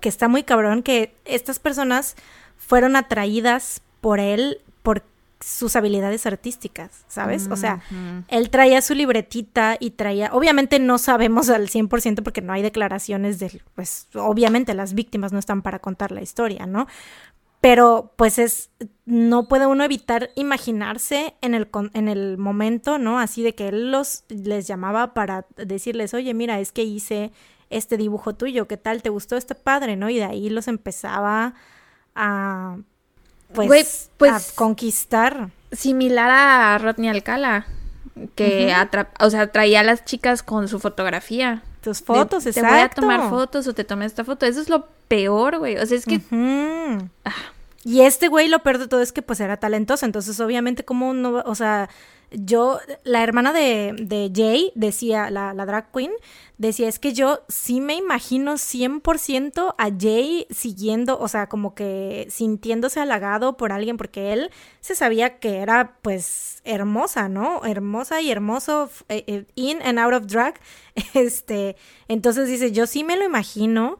Que está muy cabrón, que estas personas fueron atraídas por él por sus habilidades artísticas, ¿sabes? O sea, él traía su libretita y traía... Obviamente no sabemos al 100% porque no hay declaraciones de... Pues obviamente las víctimas no están para contar la historia, ¿no? Pero pues es, no puede uno evitar imaginarse en el, con- en el momento, ¿no? Así de que él los, les llamaba para decirles, oye, mira, es que hice este dibujo tuyo, ¿qué tal? ¿Te gustó? Está padre, ¿no? Y de ahí los empezaba a, pues, Güey, pues- a conquistar. Similar a Rodney Alcala. Que atra- o sea, traía a las chicas con su fotografía. Tus fotos, De, exacto. Te voy a tomar fotos o te tomé esta foto. Eso es lo peor, güey. O sea, es que Ujú. Y este güey lo peor de todo es que pues era talentoso, entonces obviamente como no, o sea, yo, la hermana de, de Jay decía, la, la drag queen, decía, es que yo sí me imagino 100% a Jay siguiendo, o sea, como que sintiéndose halagado por alguien, porque él se sabía que era pues hermosa, ¿no? Hermosa y hermoso, eh, eh, in and out of drag, [laughs] este, entonces dice, yo sí me lo imagino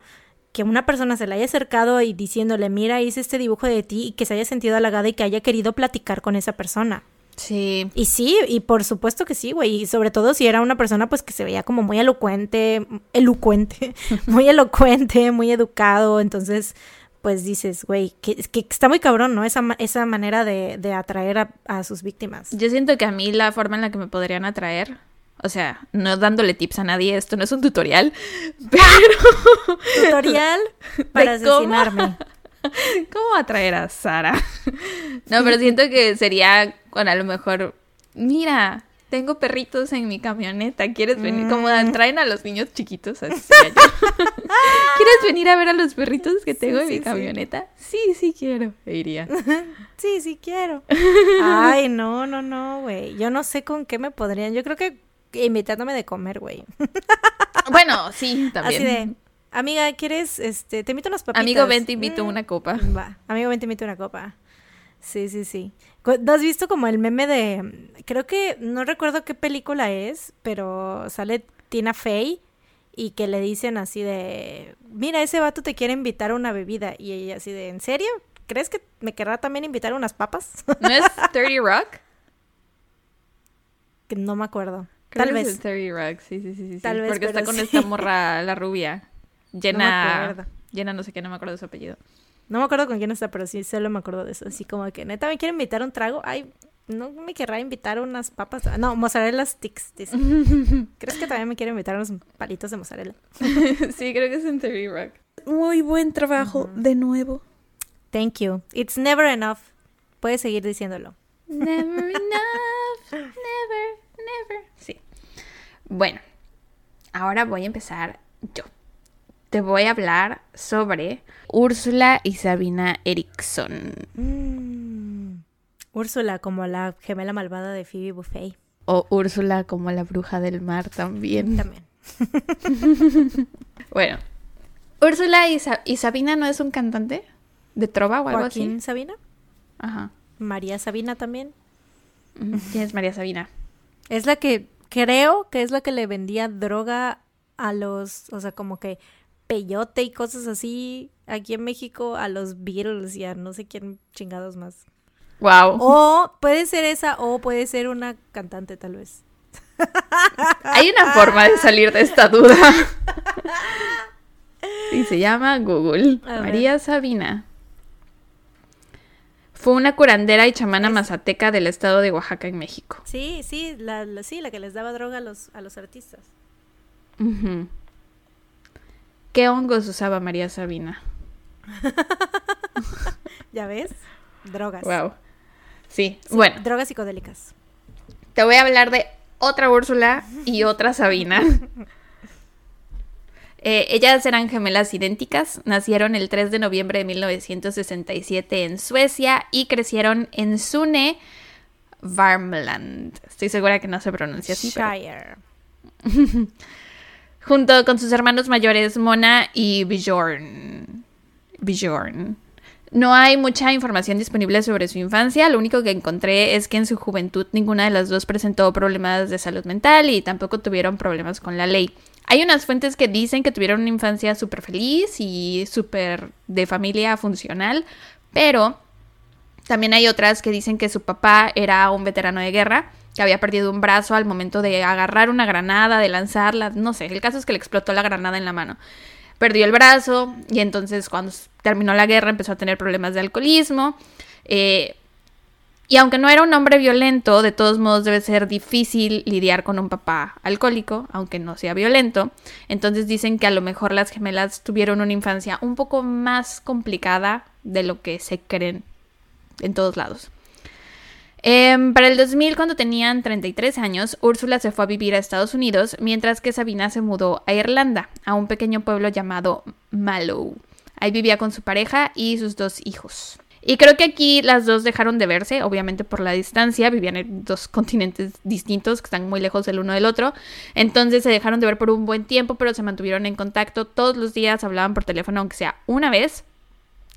que una persona se le haya acercado y diciéndole, mira, hice este dibujo de ti y que se haya sentido halagada y que haya querido platicar con esa persona. Sí. Y sí, y por supuesto que sí, güey. Y sobre todo si era una persona pues que se veía como muy elocuente, elocuente, [laughs] muy elocuente, muy educado. Entonces, pues dices, güey, que, que está muy cabrón, ¿no? Esa, esa manera de, de atraer a, a sus víctimas. Yo siento que a mí la forma en la que me podrían atraer, o sea, no dándole tips a nadie, esto no es un tutorial, [laughs] pero [laughs] Tutorial para ¿De cómo? [laughs] ¿cómo atraer a Sara? No, pero siento que sería con a lo mejor, mira, tengo perritos en mi camioneta, ¿quieres venir? Como Mm. atraen a los niños chiquitos, así sería yo. [laughs] ¿Quieres venir a ver a los perritos que tengo en sí, mi sí. camioneta? Sí, sí quiero, e iría. [laughs] Sí, sí quiero. Ay, no, no, no, güey. Yo no sé con qué me podrían. Yo creo que invitándome de comer, güey. Bueno, sí, también. Así de, amiga, ¿quieres, este, te invito unas papitas? Amigo, ven, te invito a Mm, una copa. Va, amigo, ven, te invito a una copa. Sí, sí, sí. Cu- ¿No has visto como el meme de, creo que, no recuerdo qué película es, pero sale Tina Fey y que le dicen así de, mira, ese vato te quiere invitar a una bebida. Y ella así de, ¿en serio? ¿Crees que me querrá también invitar a unas papas? [laughs] ¿No es 30 Rock? que no me acuerdo. Creo Tal que es vez. el 30 Rock, sí, sí, sí. sí, Tal sí, vez, Porque está con sí. esta morra, la rubia. Llena. acuerdo. llena no sé qué, no me acuerdo de su apellido. No me acuerdo con quién está, pero sí, solo me acuerdo de eso. Así como que, neta, ¿me quiere invitar un trago? Ay, no me querrá invitar unas papas. No, mozzarella sticks, dice. [laughs] ¿Crees que también me quiere invitar a unos palitos de mozzarella? [laughs] sí, creo que es en 30 Rock. Muy buen trabajo, de nuevo. Thank you. It's never enough. Puedes seguir diciéndolo. Never [laughs] enough, never, never. Sí. Bueno, ahora voy a empezar yo. Te voy a hablar sobre Úrsula y Sabina Eriksson. Mm. Úrsula, como la gemela malvada de Phoebe Buffet. O Úrsula como la bruja del mar también. También. [laughs] Bueno, Úrsula y, Sa- y Sabina no es un cantante de trova o algo Joaquín así. Sabina. Ajá. María Sabina también. ¿Quién es María Sabina? Es la que creo que es la que le vendía droga a los, o sea, como que peyote y cosas así aquí en México a los Beatles y a no sé quién chingados más. Wow. O puede ser esa o puede ser una cantante tal vez. [laughs] Hay una forma de salir de esta duda. [laughs] y se llama Google. María Sabina. Fue una curandera y chamana mazateca del estado de Oaxaca en México. Sí, sí, la, la- sí, la que les daba droga a los, a los artistas. ¿Qué hongos usaba María Sabina? [laughs] ¿Ya ves? Drogas. Wow. Sí, Sí, bueno, Drogas psicodélicas. te voy a hablar de otra Úrsula y [laughs] otra Sabina. [laughs] Eh, ellas eran gemelas idénticas, nacieron el 3 de noviembre de 1967 en Suecia y crecieron en Sune, Värmland. Estoy segura que no se pronuncia así. pero- Shire. Junto con sus hermanos mayores Mona y Bjorn. Bjorn. No hay mucha información disponible sobre su infancia, lo único que encontré es que en su juventud ninguna de las dos presentó problemas de salud mental y tampoco tuvieron problemas con la ley. Hay unas fuentes que dicen que tuvieron una infancia súper feliz y súper de familia funcional, pero también hay otras que dicen que su papá era un veterano de guerra, que había perdido un brazo al momento de agarrar una granada, de lanzarla, no sé, el caso es que le explotó la granada en la mano. Perdió el brazo y entonces cuando terminó la guerra empezó a tener problemas de alcoholismo. eh, y aunque no era un hombre violento, de todos modos debe ser difícil lidiar con un papá alcohólico, aunque no sea violento. Entonces dicen que a lo mejor las gemelas tuvieron una infancia un poco más complicada de lo que se creen en todos lados. Em, para el 2000, cuando tenían 33 años, Úrsula se fue a vivir a Estados Unidos, mientras que Sabina se mudó a Irlanda, a un pequeño pueblo llamado Mallow. Ahí vivía con su pareja y sus dos hijos. Y creo que aquí las dos dejaron de verse, obviamente por la distancia, vivían en dos continentes distintos que están muy lejos el uno del otro. Entonces se dejaron de ver por un buen tiempo, pero se mantuvieron en contacto todos los días, hablaban por teléfono, aunque sea una vez.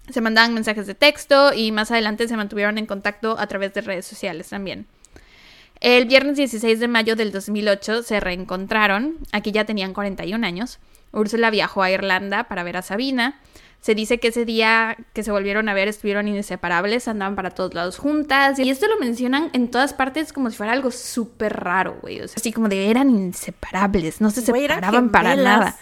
Se mandaban mensajes de texto y más adelante se mantuvieron en contacto a través de redes sociales también. El viernes 16 de mayo del 2008 se reencontraron, aquí ya tenían 41 años. Úrsula viajó a Irlanda para ver a Sabina. Se dice que ese día que se volvieron a ver estuvieron inseparables, andaban para todos lados juntas. Y esto lo mencionan en todas partes como si fuera algo súper raro, güey. O sea, así como de eran inseparables, no se separaban para nada.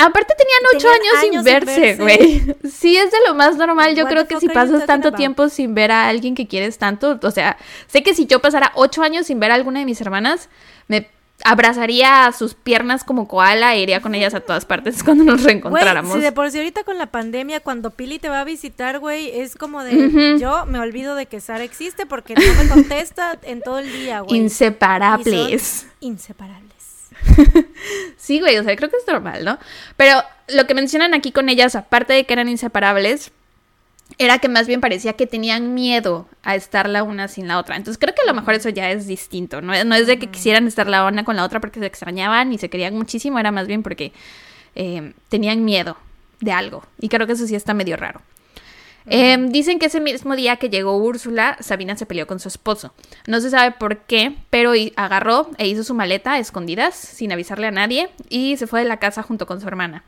Aparte tenían ocho Tenían años, sin años sin verse, güey. [laughs] Sí, es de lo más normal. Yo What creo que si pasas tanto tiempo sin ver a alguien que quieres tanto, o sea, sé que si yo pasara ocho años sin ver a alguna de mis hermanas, me abrazaría a sus piernas como koala e iría con ellas a todas partes [laughs] cuando nos reencontráramos. si de por sí ahorita con la pandemia, cuando Pili te va a visitar, güey, es como de, yo me olvido de que Sara existe porque no me contesta en todo el día, güey. Inseparables. Inseparables. [laughs] Sí, güey, o sea, creo que es normal, ¿no? Pero lo que mencionan aquí con ellas, aparte de que eran inseparables, era que más bien parecía que tenían miedo a estar la una sin la otra. Entonces creo que a lo mejor eso ya es distinto. No, no es de que quisieran estar la una con la otra porque se extrañaban y se querían muchísimo, era más bien porque eh, tenían miedo de algo. Y creo que eso sí está medio raro. Em, dicen que ese mismo día que llegó Úrsula, Sabina se peleó con su esposo. No se sabe por qué, pero agarró e hizo su maleta a escondidas, sin avisarle a nadie, y se fue de la casa junto con su hermana.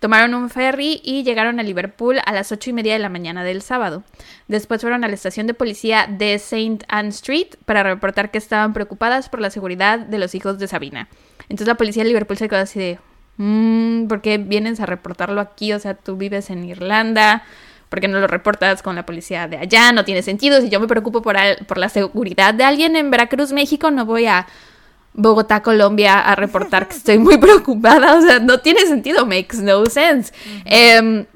Tomaron un ferry y llegaron a Liverpool a las ocho y media de la mañana del sábado. Después fueron a la estación de policía de St. Anne Street para reportar que estaban preocupadas por la seguridad de los hijos de Sabina. Entonces la policía de Liverpool se quedó así de, mmm, ¿por qué vienes a reportarlo aquí? O sea, tú vives en Irlanda. ¿Por qué no lo reportas con la policía de allá? No tiene sentido. Si yo me preocupo por, por la seguridad de alguien en Veracruz, México, no voy a Bogotá, Colombia, a reportar que estoy muy [laughs] preocupada. O sea, no tiene sentido, makes no sense. Em,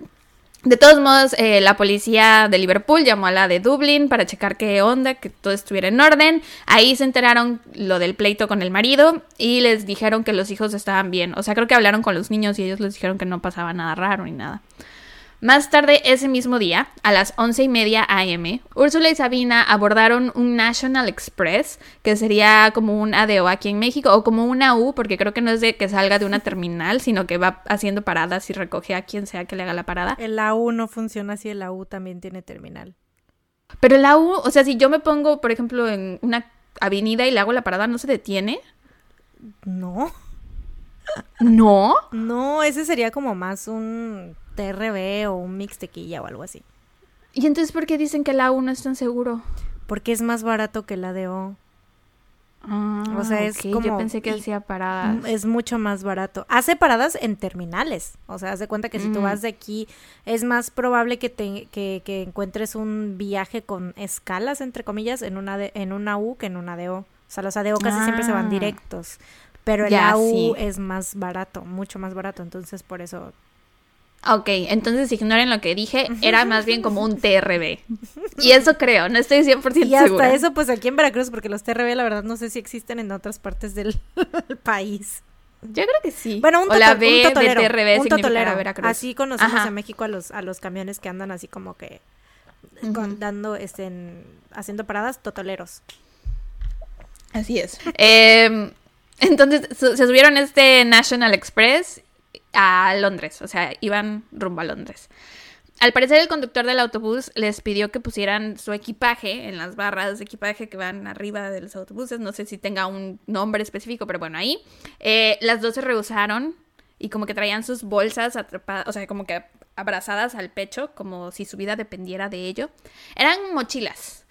de todos modos, eh, la policía de Liverpool llamó a la de Dublín para checar qué onda, que todo estuviera en orden. Ahí se enteraron lo del pleito con el marido y les dijeron que los hijos estaban bien. O sea, creo que hablaron con los niños y ellos les dijeron que no pasaba nada raro ni nada. Más tarde ese mismo día, a las once y media am, Úrsula y Sabina abordaron un National Express, que sería como un ADO aquí en México, o como una U, porque creo que no es de que salga de una [laughs] terminal, sino que va haciendo paradas y recoge a quien sea que le haga la parada. El AU no funciona así, el AU también tiene terminal. Pero el AU, o sea, si yo me pongo, por ejemplo, en una avenida y le hago la parada, ¿no se detiene? No. ¿No? No, ese sería como más un TRB o un mixtequilla o algo así. ¿Y entonces por qué dicen que la U no es tan seguro? Porque es más barato que la DO. Ah, o sea, es como. Yo pensé que hacía paradas. Es mucho más barato. Hace paradas en terminales. O sea, haz de cuenta que si tú mm. vas de aquí, es más probable que, te, que, que, encuentres un viaje con escalas, entre comillas, en una, de, en una U que en una DO. O sea, los ADO casi siempre se van ah. directos. Pero el AU es más barato, mucho más barato. Entonces, por eso Ok, entonces ignoren lo que dije, era más bien como un TRB. Y eso creo, no estoy 100% segura. Y hasta eso, pues aquí en Veracruz, porque los TRB, la verdad, no sé si existen en otras partes del [laughs] país. Yo creo que sí. Bueno, un, la B un totolero, de TRB un totolero. Veracruz. Así conocemos en México a los, a los camiones que andan así como que dando, este, haciendo paradas, totoleros. Así es. Em, entonces, se subieron este National Express a Londres, o sea, iban rumbo a Londres. Al parecer el conductor del autobús les pidió que pusieran su equipaje en las barras de equipaje que van arriba de los autobuses. No sé si tenga un nombre específico, pero bueno, ahí. Eh, las dos se rehusaron y como que traían sus bolsas atrapadas, o sea, como que abrazadas al pecho, como si su vida dependiera de ello. Eran mochilas.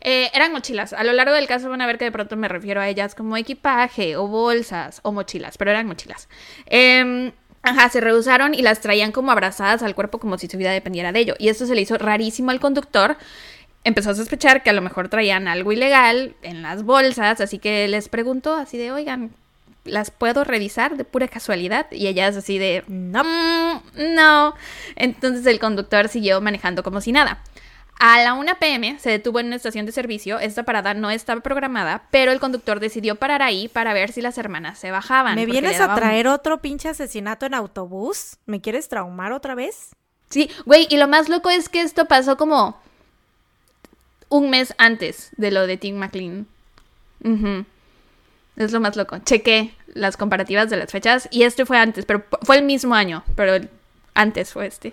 Eh, eran mochilas. A lo largo del caso van a ver que de pronto me refiero a ellas como equipaje o bolsas o mochilas, pero eran mochilas. Eh, Ajá, se rehusaron y las traían como abrazadas al cuerpo como si su vida dependiera de ello. Y esto se le hizo rarísimo al conductor. Empezó a sospechar que a lo mejor traían algo ilegal en las bolsas, así que les preguntó así de, oigan, ¿las puedo revisar de pura casualidad? Y ellas así de, no, mm, no. Entonces el conductor siguió manejando como si nada. A la 1 pm se detuvo en una estación de servicio. Esta parada no estaba programada, pero el conductor decidió parar ahí para ver si las hermanas se bajaban. ¿Me vienes a traer otro pinche asesinato en autobús? ¿Me quieres traumar otra vez? Sí, güey, y lo más loco es que esto pasó como un mes antes de lo de Tim McLean. Es lo más loco. Chequé las comparativas de las fechas y este fue antes, pero fue el mismo año, pero antes fue este.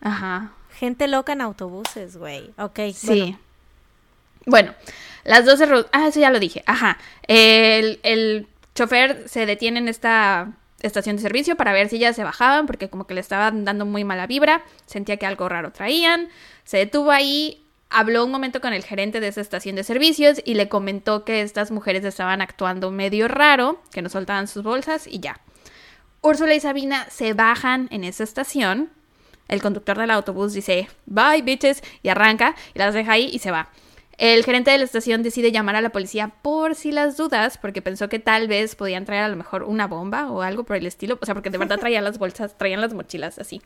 Ajá. Gente loca en autobuses, güey. Ok. Sí. Bueno, las dos se... Ah, eso ya lo dije. Ajá. El, el chofer se detiene en esta estación de servicio para ver si ya se bajaban porque como que le estaban dando muy mala vibra, sentía que algo raro traían, se detuvo ahí, habló un momento con el gerente de esa estación de servicios y le comentó que estas mujeres estaban actuando medio raro, que no soltaban sus bolsas y ya. Úrsula y Sabina se bajan en esa estación el conductor del autobús dice, bye bitches, y arranca y las deja ahí y se va. El gerente de la estación decide llamar a la policía por si las dudas, porque pensó que tal vez podían traer a lo mejor una bomba o algo por el estilo, o sea, porque de verdad traían las bolsas, traían las mochilas así.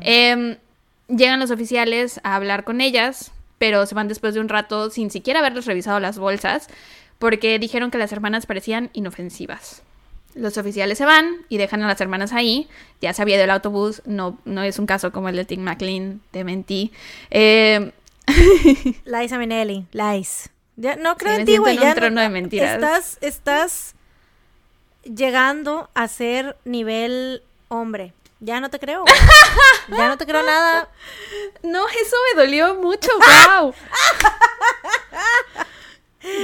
Em, llegan los oficiales a hablar con ellas, pero se van después de un rato sin siquiera haberles revisado las bolsas, porque dijeron que las hermanas parecían inofensivas. Los oficiales se van y dejan a las hermanas ahí. Ya se había ido el autobús. No, no es un caso como el de Tim McLean. Te mentí. Eh... [laughs] Liza Minnelli. Lies. no creo en ti, güey. un trono de mentiras. Estás, estás llegando a ser nivel hombre. Ya no te creo. ya no te creo nada. [laughs] No, eso me dolió mucho, [laughs] wow.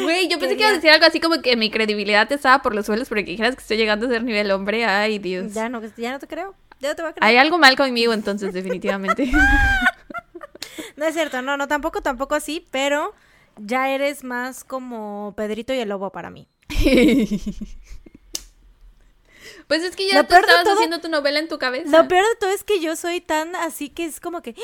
Güey, yo pensé que ibas a decir algo así como que mi credibilidad estaba por los suelos porque dijeras que estoy llegando a ser nivel hombre. Ay, Dios. Ya no, ya no te creo. Ya no te voy a creer. Hay algo mal conmigo entonces, definitivamente. [laughs] no es cierto, no, no, tampoco, tampoco así, pero ya eres más como Pedrito y el Lobo para mí. [laughs] Pues es que ya tú estabas haciendo tu novela en tu cabeza. Lo peor de todo es que yo soy tan así que es como que...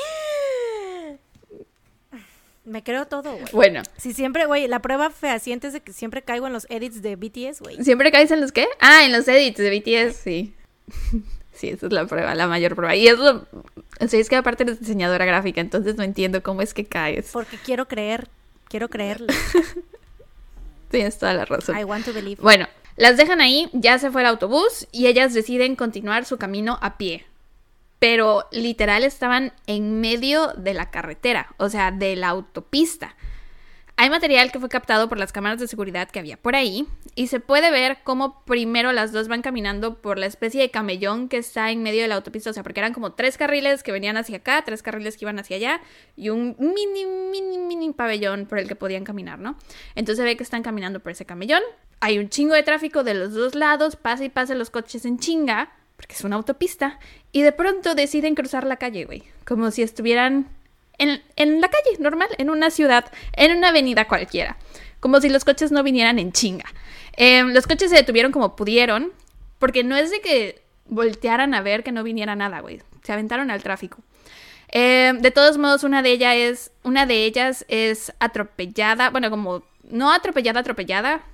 Me creo todo, güey. Bueno. Si siempre, güey, la prueba fehaciente es de que siempre caigo en los edits de BTS, güey. ¿Siempre caes en los qué? Ah, en los edits de BTS, sí. [laughs] sí, esa es la prueba, la mayor prueba. Y eso, o sea, es que aparte eres diseñadora gráfica, entonces no entiendo cómo es que caes. Porque quiero creer, quiero creerlo. [laughs] Tienes toda la razón. I want to believe. Bueno, las dejan ahí, ya se fue el autobús y ellas deciden continuar su camino a pie pero literal estaban en medio de la carretera, o sea, de la autopista. Hay material que fue captado por las cámaras de seguridad que había por ahí y se puede ver cómo primero las dos van caminando por la especie de camellón que está en medio de la autopista, o sea, porque eran como tres carriles que venían hacia acá, tres carriles que iban hacia allá y un mini, mini, mini pabellón por el que podían caminar, ¿no? Entonces se ve que están caminando por ese camellón. Hay un chingo de tráfico de los dos lados, pasa y pasa los coches en chinga porque es una autopista, y de pronto deciden cruzar la calle, güey, como si estuvieran en, la calle, normal, en una ciudad, en una avenida cualquiera, como si los coches no vinieran en chinga. Em, los coches se detuvieron como pudieron, porque no es de que voltearan a ver que no viniera nada, güey, se aventaron al tráfico. Em, de todos modos, una de ellas es atropellada, bueno, como no atropellada, atropellada,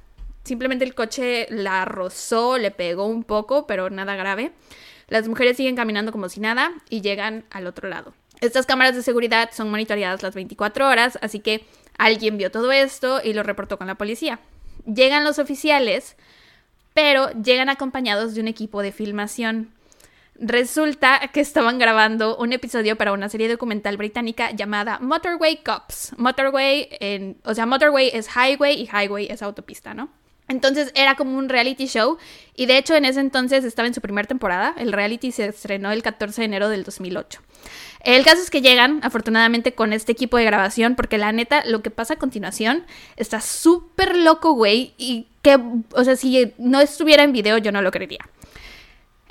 Simplemente el coche la rozó, le pegó un poco, pero nada grave. Las mujeres siguen caminando como si nada y llegan al otro lado. Estas cámaras de seguridad son monitoreadas las 24 horas, así que alguien vio todo esto y lo reportó con la policía. Llegan los oficiales, pero llegan acompañados de un equipo de filmación. Resulta que estaban grabando un episodio para una serie documental británica llamada Motorway Cops. Motorway, en, o sea, Motorway es highway y highway es autopista, ¿no? Entonces era como un reality show y de hecho en ese entonces estaba en su primera temporada. El reality se estrenó el 14 de enero del 2008. El caso es que llegan afortunadamente con este equipo de grabación porque la neta lo que pasa a continuación está súper loco, güey, y que, o sea, si no estuviera en video yo no lo creería.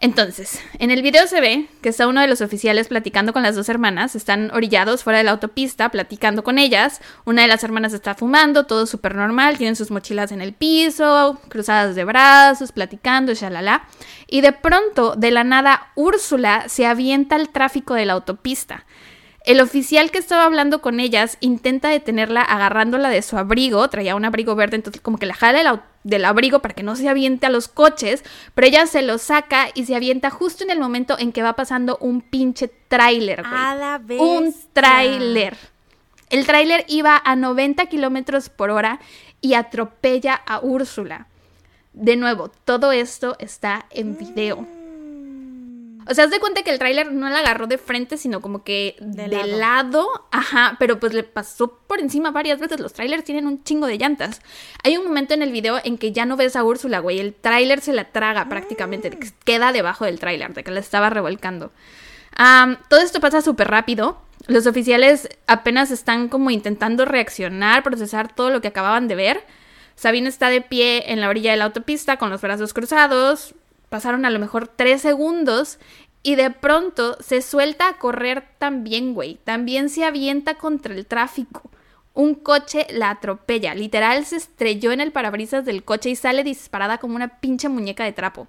Entonces, en el video se ve que está uno de los oficiales platicando con las dos hermanas, están orillados fuera de la autopista platicando con ellas, una de las hermanas está fumando, todo súper normal, tienen sus mochilas en el piso, cruzadas de brazos, platicando, shalala, y de pronto, de la nada, Úrsula se avienta al tráfico de la autopista. El oficial que estaba hablando con ellas intenta detenerla agarrándola de su abrigo, traía un abrigo verde, entonces como que la jala del, abrigo para que no se aviente a los coches, pero ella se lo saca y se avienta justo en el momento en que va pasando un pinche tráiler. Un tráiler. El tráiler iba a 90 kilómetros por hora y atropella a Úrsula. De nuevo, todo esto está en video. O sea, haz de cuenta que el tráiler no la agarró de frente, sino como que de, lado. Ajá, pero pues le pasó por encima varias veces. Los trailers tienen un chingo de llantas. Hay un momento en el video en que ya no ves a Úrsula, güey. El tráiler se la traga prácticamente. Mm. Queda debajo del tráiler, de que la estaba revolcando. todo esto pasa súper rápido. Los oficiales apenas están como intentando reaccionar, procesar todo lo que acababan de ver. Sabine está de pie en la orilla de la autopista con los brazos cruzados, pasaron a lo mejor tres segundos y de pronto se suelta a correr también, güey. También se avienta contra el tráfico. Un coche la atropella. Literal se estrelló en el parabrisas del coche y sale disparada como una pinche muñeca de trapo.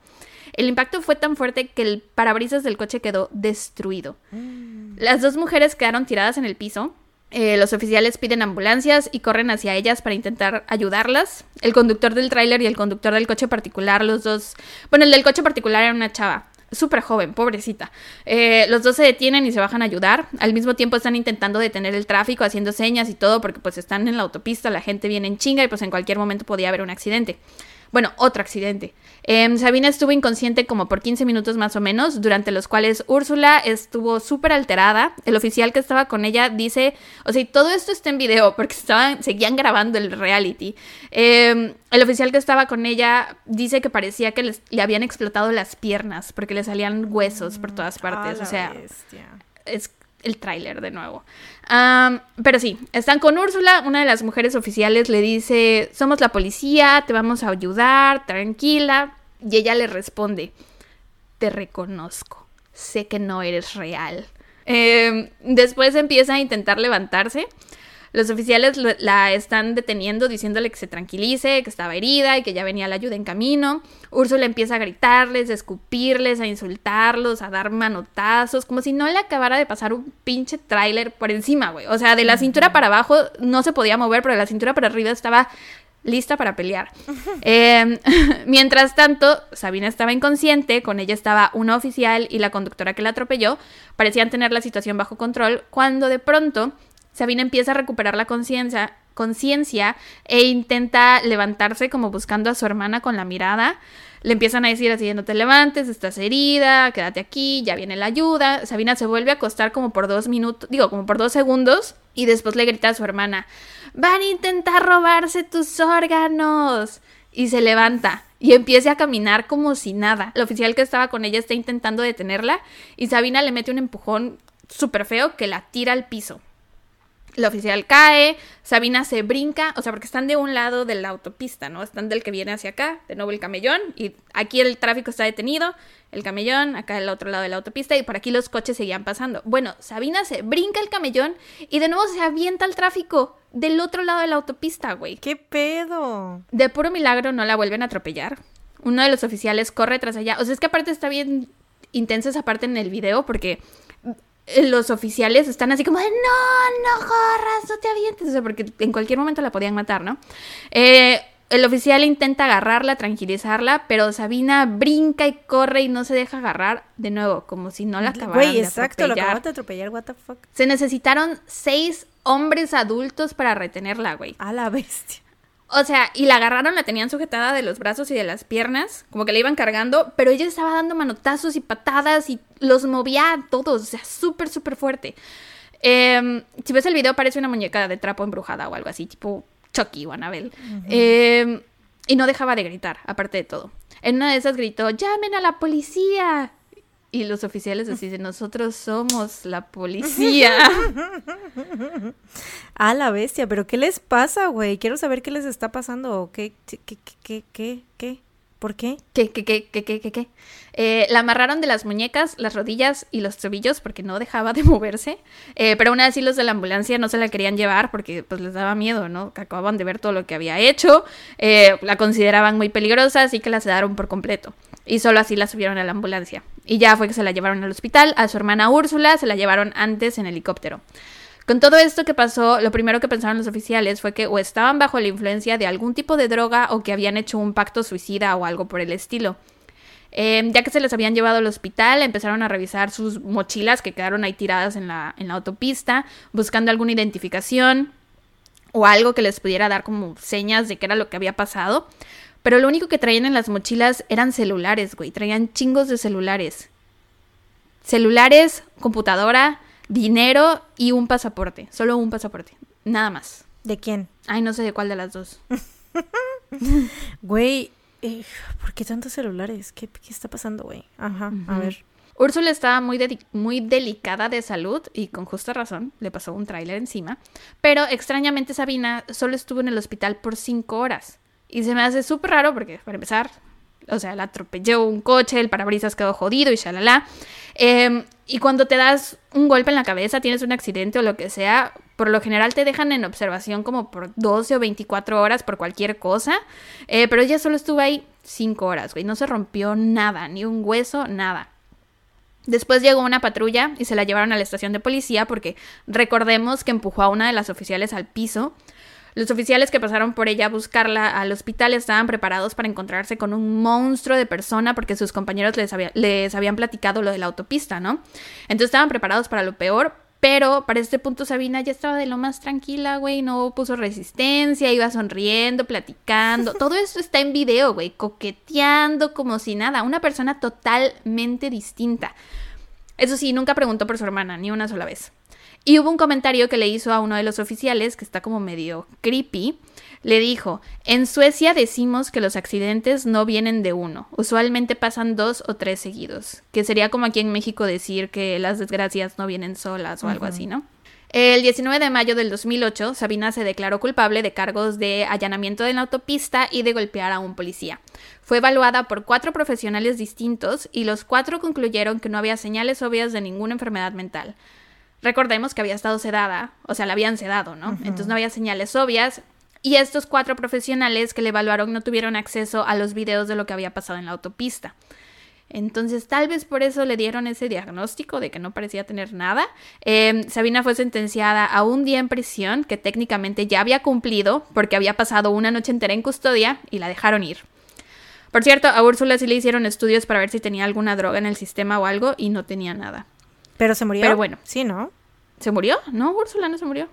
El impacto fue tan fuerte que el parabrisas del coche quedó destruido. Mm. Las dos mujeres quedaron tiradas en el piso. Eh, los oficiales piden ambulancias y corren hacia ellas para intentar ayudarlas. El conductor del tráiler y el conductor del coche particular, los dos... Bueno, el del coche particular era una chava, súper joven, pobrecita. Eh, los dos se detienen y se bajan a ayudar. Al mismo tiempo están intentando detener el tráfico, haciendo señas y todo, porque pues están en la autopista, la gente viene en chinga y pues en cualquier momento podía haber un accidente. Bueno, otro accidente. Em, Sabina estuvo inconsciente como por 15 minutos más o menos, durante los cuales Úrsula estuvo súper alterada. El oficial que estaba con ella dice, o sea, y todo esto está en video porque [laughs] estaban, seguían grabando el reality. Em, el oficial que estaba con ella dice que parecía que le habían explotado las piernas porque le salían huesos por todas partes. o sea, es el tráiler de nuevo. pero sí, están con Úrsula, una de las mujeres oficiales le dice, somos la policía, te vamos a ayudar, tranquila. Y ella le responde, te reconozco, sé que no eres real. Em, después empieza a intentar levantarse. Los oficiales la están deteniendo diciéndole que se tranquilice, que estaba herida y que ya venía la ayuda en camino. Úrsula empieza a gritarles, a escupirles, a insultarlos, a dar manotazos, como si no le acabara de pasar un pinche tráiler por encima, güey. O sea, de la cintura para abajo no se podía mover, pero de la cintura para arriba estaba lista para pelear. Em, [laughs] mientras tanto, Sabina estaba inconsciente, con ella estaba una oficial y la conductora que la atropelló, parecían tener la situación bajo control, cuando de pronto Sabina empieza a recuperar la conciencia conciencia e intenta levantarse como buscando a su hermana con la mirada. Le empiezan a decir así, no te levantes, estás herida, quédate aquí, ya viene la ayuda. Sabina se vuelve a acostar como por dos minutos, digo, como por dos segundos, y después le grita a su hermana, van a intentar robarse tus órganos. Y se levanta y empieza a caminar como si nada. El oficial que estaba con ella está intentando detenerla y Sabina le mete un empujón súper feo que la tira al piso. La oficial cae, Sabina se brinca, o sea, porque están de un lado de la autopista, ¿no? Están del que viene hacia acá, de nuevo el camellón, y aquí el tráfico está detenido, el camellón, acá el otro lado de la autopista, y por aquí los coches seguían pasando. Bueno, Sabina se brinca el camellón y de nuevo se avienta al tráfico del otro lado de la autopista, güey. ¿Qué pedo? De puro milagro no la vuelven a atropellar. Uno de los oficiales corre tras allá. O sea, es que aparte está bien intensa esa parte en el video porque los oficiales están así como de no, no corras, no te avientes, o sea, porque en cualquier momento la podían matar, ¿no? Eh, el oficial intenta agarrarla, tranquilizarla, pero Sabina brinca y corre y no se deja agarrar de nuevo, como si no la acabaran Güey, exacto, lo acababan de atropellar, what the fuck. Se necesitaron seis hombres adultos para retenerla, güey. A la bestia. O sea, y la agarraron, la tenían sujetada de los brazos y de las piernas, como que la iban cargando, pero ella estaba dando manotazos y patadas y los movía a todos, o sea, súper, súper fuerte. Em, si ves el video parece una muñeca de trapo embrujada o algo así, tipo Chucky o Annabelle. Em, y no dejaba de gritar, aparte de todo. En una de esas gritó, llamen a la policía. Y los oficiales así dicen, nosotros somos la policía. [laughs] a la bestia, pero ¿qué les pasa, güey? Quiero saber qué les está pasando. ¿Qué, qué, qué, qué, qué, qué? ¿Por qué? ¿Qué, qué, qué, qué, qué, qué, qué? Eh, la amarraron de las muñecas, las rodillas y los tobillos porque no dejaba de [laughs] moverse. Eh, pero aún así los de la ambulancia no se la querían llevar porque pues les daba miedo, ¿no? Acababan de ver todo lo que había hecho. Eh, la consideraban muy peligrosa, así que la sedaron por completo. Y solo así la subieron a la ambulancia. Y ya fue que se la llevaron al hospital. A su hermana Úrsula se la llevaron antes en helicóptero. Con todo esto que pasó, lo primero que pensaron los oficiales fue que o estaban bajo la influencia de algún tipo de droga o que habían hecho un pacto suicida o algo por el estilo. Em, ya que se les habían llevado al hospital, empezaron a revisar sus mochilas que quedaron ahí tiradas en la, en la autopista, buscando alguna identificación o algo que les pudiera dar como señas de qué era lo que había pasado. Pero lo único que traían en las mochilas eran celulares, güey. Traían chingos de celulares. Celulares, computadora, dinero y un pasaporte. Solo un pasaporte. Nada más. ¿De quién? Ay, no sé de cuál de las dos. [laughs] Güey, eh, ¿por qué tantos celulares? ¿Qué, está pasando, güey? Ajá, a ver. Úrsula estaba muy, muy delicada de salud y con justa razón le pasó un tráiler encima, pero extrañamente Sabina solo estuvo en el hospital por cinco horas. Y se me hace súper raro porque, para empezar, o sea, la atropelló un coche, el parabrisas quedó jodido y shalala. Eh, y cuando te das un golpe en la cabeza, tienes un accidente o lo que sea, por lo general te dejan en observación como por 12 o 24 horas por cualquier cosa. Eh, pero ella solo estuvo ahí 5 horas, güey. No se rompió nada, ni un hueso, nada. Después llegó una patrulla y se la llevaron a la estación de policía porque recordemos que empujó a una de las oficiales al piso. Los oficiales que pasaron por ella a buscarla al hospital estaban preparados para encontrarse con un monstruo de persona porque sus compañeros les, les habían platicado lo de la autopista, ¿no? Entonces estaban preparados para lo peor, Pero para este punto Sabina ya estaba de lo más tranquila, güey, no puso resistencia, iba sonriendo, platicando. [laughs] Todo eso está en video, güey, coqueteando como si nada. Una persona totalmente distinta. Eso sí, nunca preguntó por su hermana, ni una sola vez. Y hubo un comentario que le hizo a uno de los oficiales, que está como medio creepy. Le dijo, en Suecia decimos que los accidentes no vienen de uno, usualmente pasan dos o tres seguidos, que sería como aquí en México decir que las desgracias no vienen solas o algo así, ¿no? El 19 de mayo del 2008, Sabina se declaró culpable de cargos de allanamiento en la autopista y de golpear a un policía. Fue evaluada por cuatro profesionales distintos y los cuatro concluyeron que no había señales obvias de ninguna enfermedad mental. Recordemos que había estado sedada, o sea, la habían sedado, ¿no? Entonces no había señales obvias. Y estos cuatro profesionales que le evaluaron no tuvieron acceso a los videos de lo que había pasado en la autopista. Entonces, tal vez por eso le dieron ese diagnóstico de que no parecía tener nada. Em, Sabina fue sentenciada a un día en prisión, que técnicamente ya había cumplido, porque había pasado una noche entera en custodia y la dejaron ir. Por cierto, a Úrsula sí le hicieron estudios para ver si tenía alguna droga en el sistema o algo y no tenía nada. Pero se murió. Pero bueno. Sí, ¿no? ¿Se murió? No, Úrsula no se murió.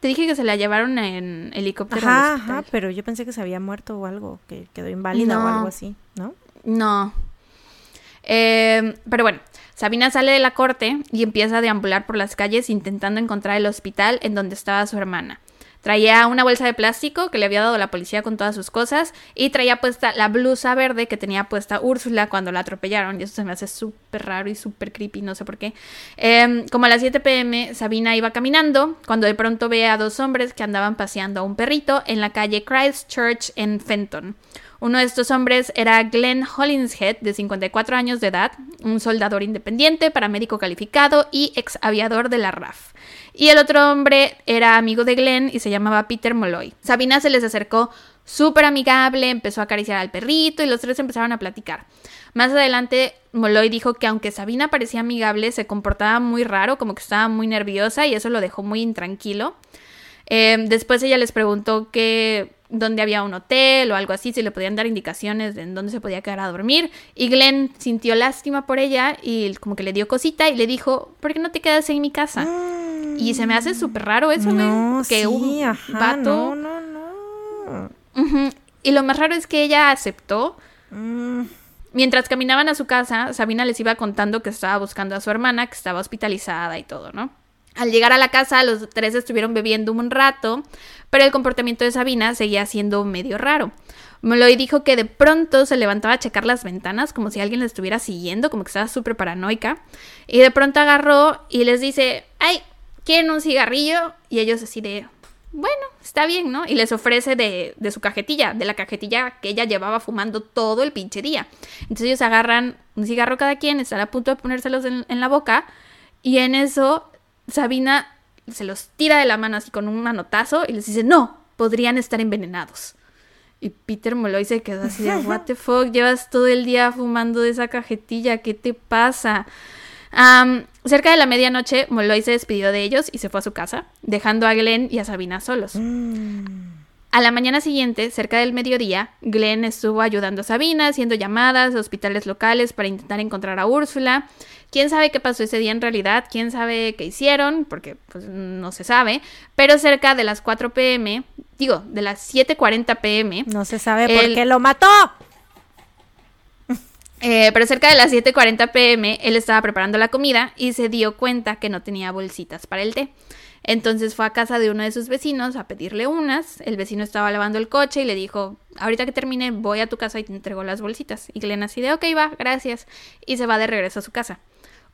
Te dije que se la llevaron en helicóptero. Ajá, ajá, pero yo pensé que se había muerto o algo, que quedó inválida o algo así, ¿no? No. Eh, pero bueno, Sabina sale de la corte y empieza a deambular por las calles intentando encontrar el hospital en donde estaba su hermana. Traía una bolsa de plástico que le había dado la policía con todas sus cosas y traía puesta la blusa verde que tenía puesta Úrsula cuando la atropellaron. Y eso se me hace súper raro y súper creepy, no sé por qué. Em, como a las 7 pm, Sabina iba caminando cuando de pronto ve a dos hombres que andaban paseando a un perrito en la calle Christchurch en Fenton. Uno de estos hombres era Glenn Hollinshead, de 54 años de edad, un soldador independiente, paramédico calificado y ex aviador de la RAF. Y el otro hombre era amigo de Glenn y se llamaba Peter Molloy. Sabina se les acercó súper amigable, empezó a acariciar al perrito y los tres empezaron a platicar. Más adelante, Molloy dijo que aunque Sabina parecía amigable, se comportaba muy raro, como que estaba muy nerviosa y eso lo dejó muy intranquilo. Eh, después ella les preguntó que dónde había un hotel o algo así, si le podían dar indicaciones de en dónde se podía quedar a dormir. Y Glenn sintió lástima por ella y como que le dio cosita y le dijo, ¿por qué no te quedas en mi casa? Y se me hace súper raro eso, no, que sí, un ajá, vato... No, no, no. Y lo más raro es que ella aceptó. Mm, Mientras caminaban a su casa, Sabina les iba contando que estaba buscando a su hermana, que estaba hospitalizada y todo, ¿no? Al llegar a la casa, los tres estuvieron bebiendo un rato, pero el comportamiento de Sabina seguía siendo medio raro. Molloy dijo que de pronto se levantaba a checar las ventanas como si alguien la estuviera siguiendo, como que estaba súper paranoica. Y de pronto agarró y les dice, ay, ¿quieren un cigarrillo? Y ellos así de, bueno, está bien, ¿no? Y les ofrece de, de su cajetilla, de la cajetilla que ella llevaba fumando todo el pinche día. Entonces ellos agarran un cigarro cada quien, están a punto de ponérselos en, en la boca. Y en eso Sabina se los tira de la mano así con un manotazo y les dice, no, podrían estar envenenados. Y Peter Molloy se quedó así de, what the fuck, llevas todo el día fumando de esa cajetilla, ¿qué te pasa? Cerca de la medianoche, Molloy se despidió de ellos y se fue a su casa, dejando a Glenn y a Sabina solos. A la mañana siguiente, cerca del mediodía, Glenn estuvo ayudando a Sabina, haciendo llamadas a hospitales locales para intentar encontrar a Úrsula. ¿Quién sabe qué pasó ese día en realidad? ¿Quién sabe qué hicieron? Porque pues, no se sabe. Pero cerca de las 4 pm, digo, de las 7.40 pm, no se sabe por qué lo mató. Eh, pero cerca de las 7.40 pm, él estaba preparando la comida y se dio cuenta que no tenía bolsitas para el té. Entonces fue a casa de uno de sus vecinos a pedirle unas. El vecino estaba lavando el coche y le dijo, ahorita que termine voy a tu casa y te entrego las bolsitas. Y Glenn así de, ok, va, gracias. Y se va de regreso a su casa.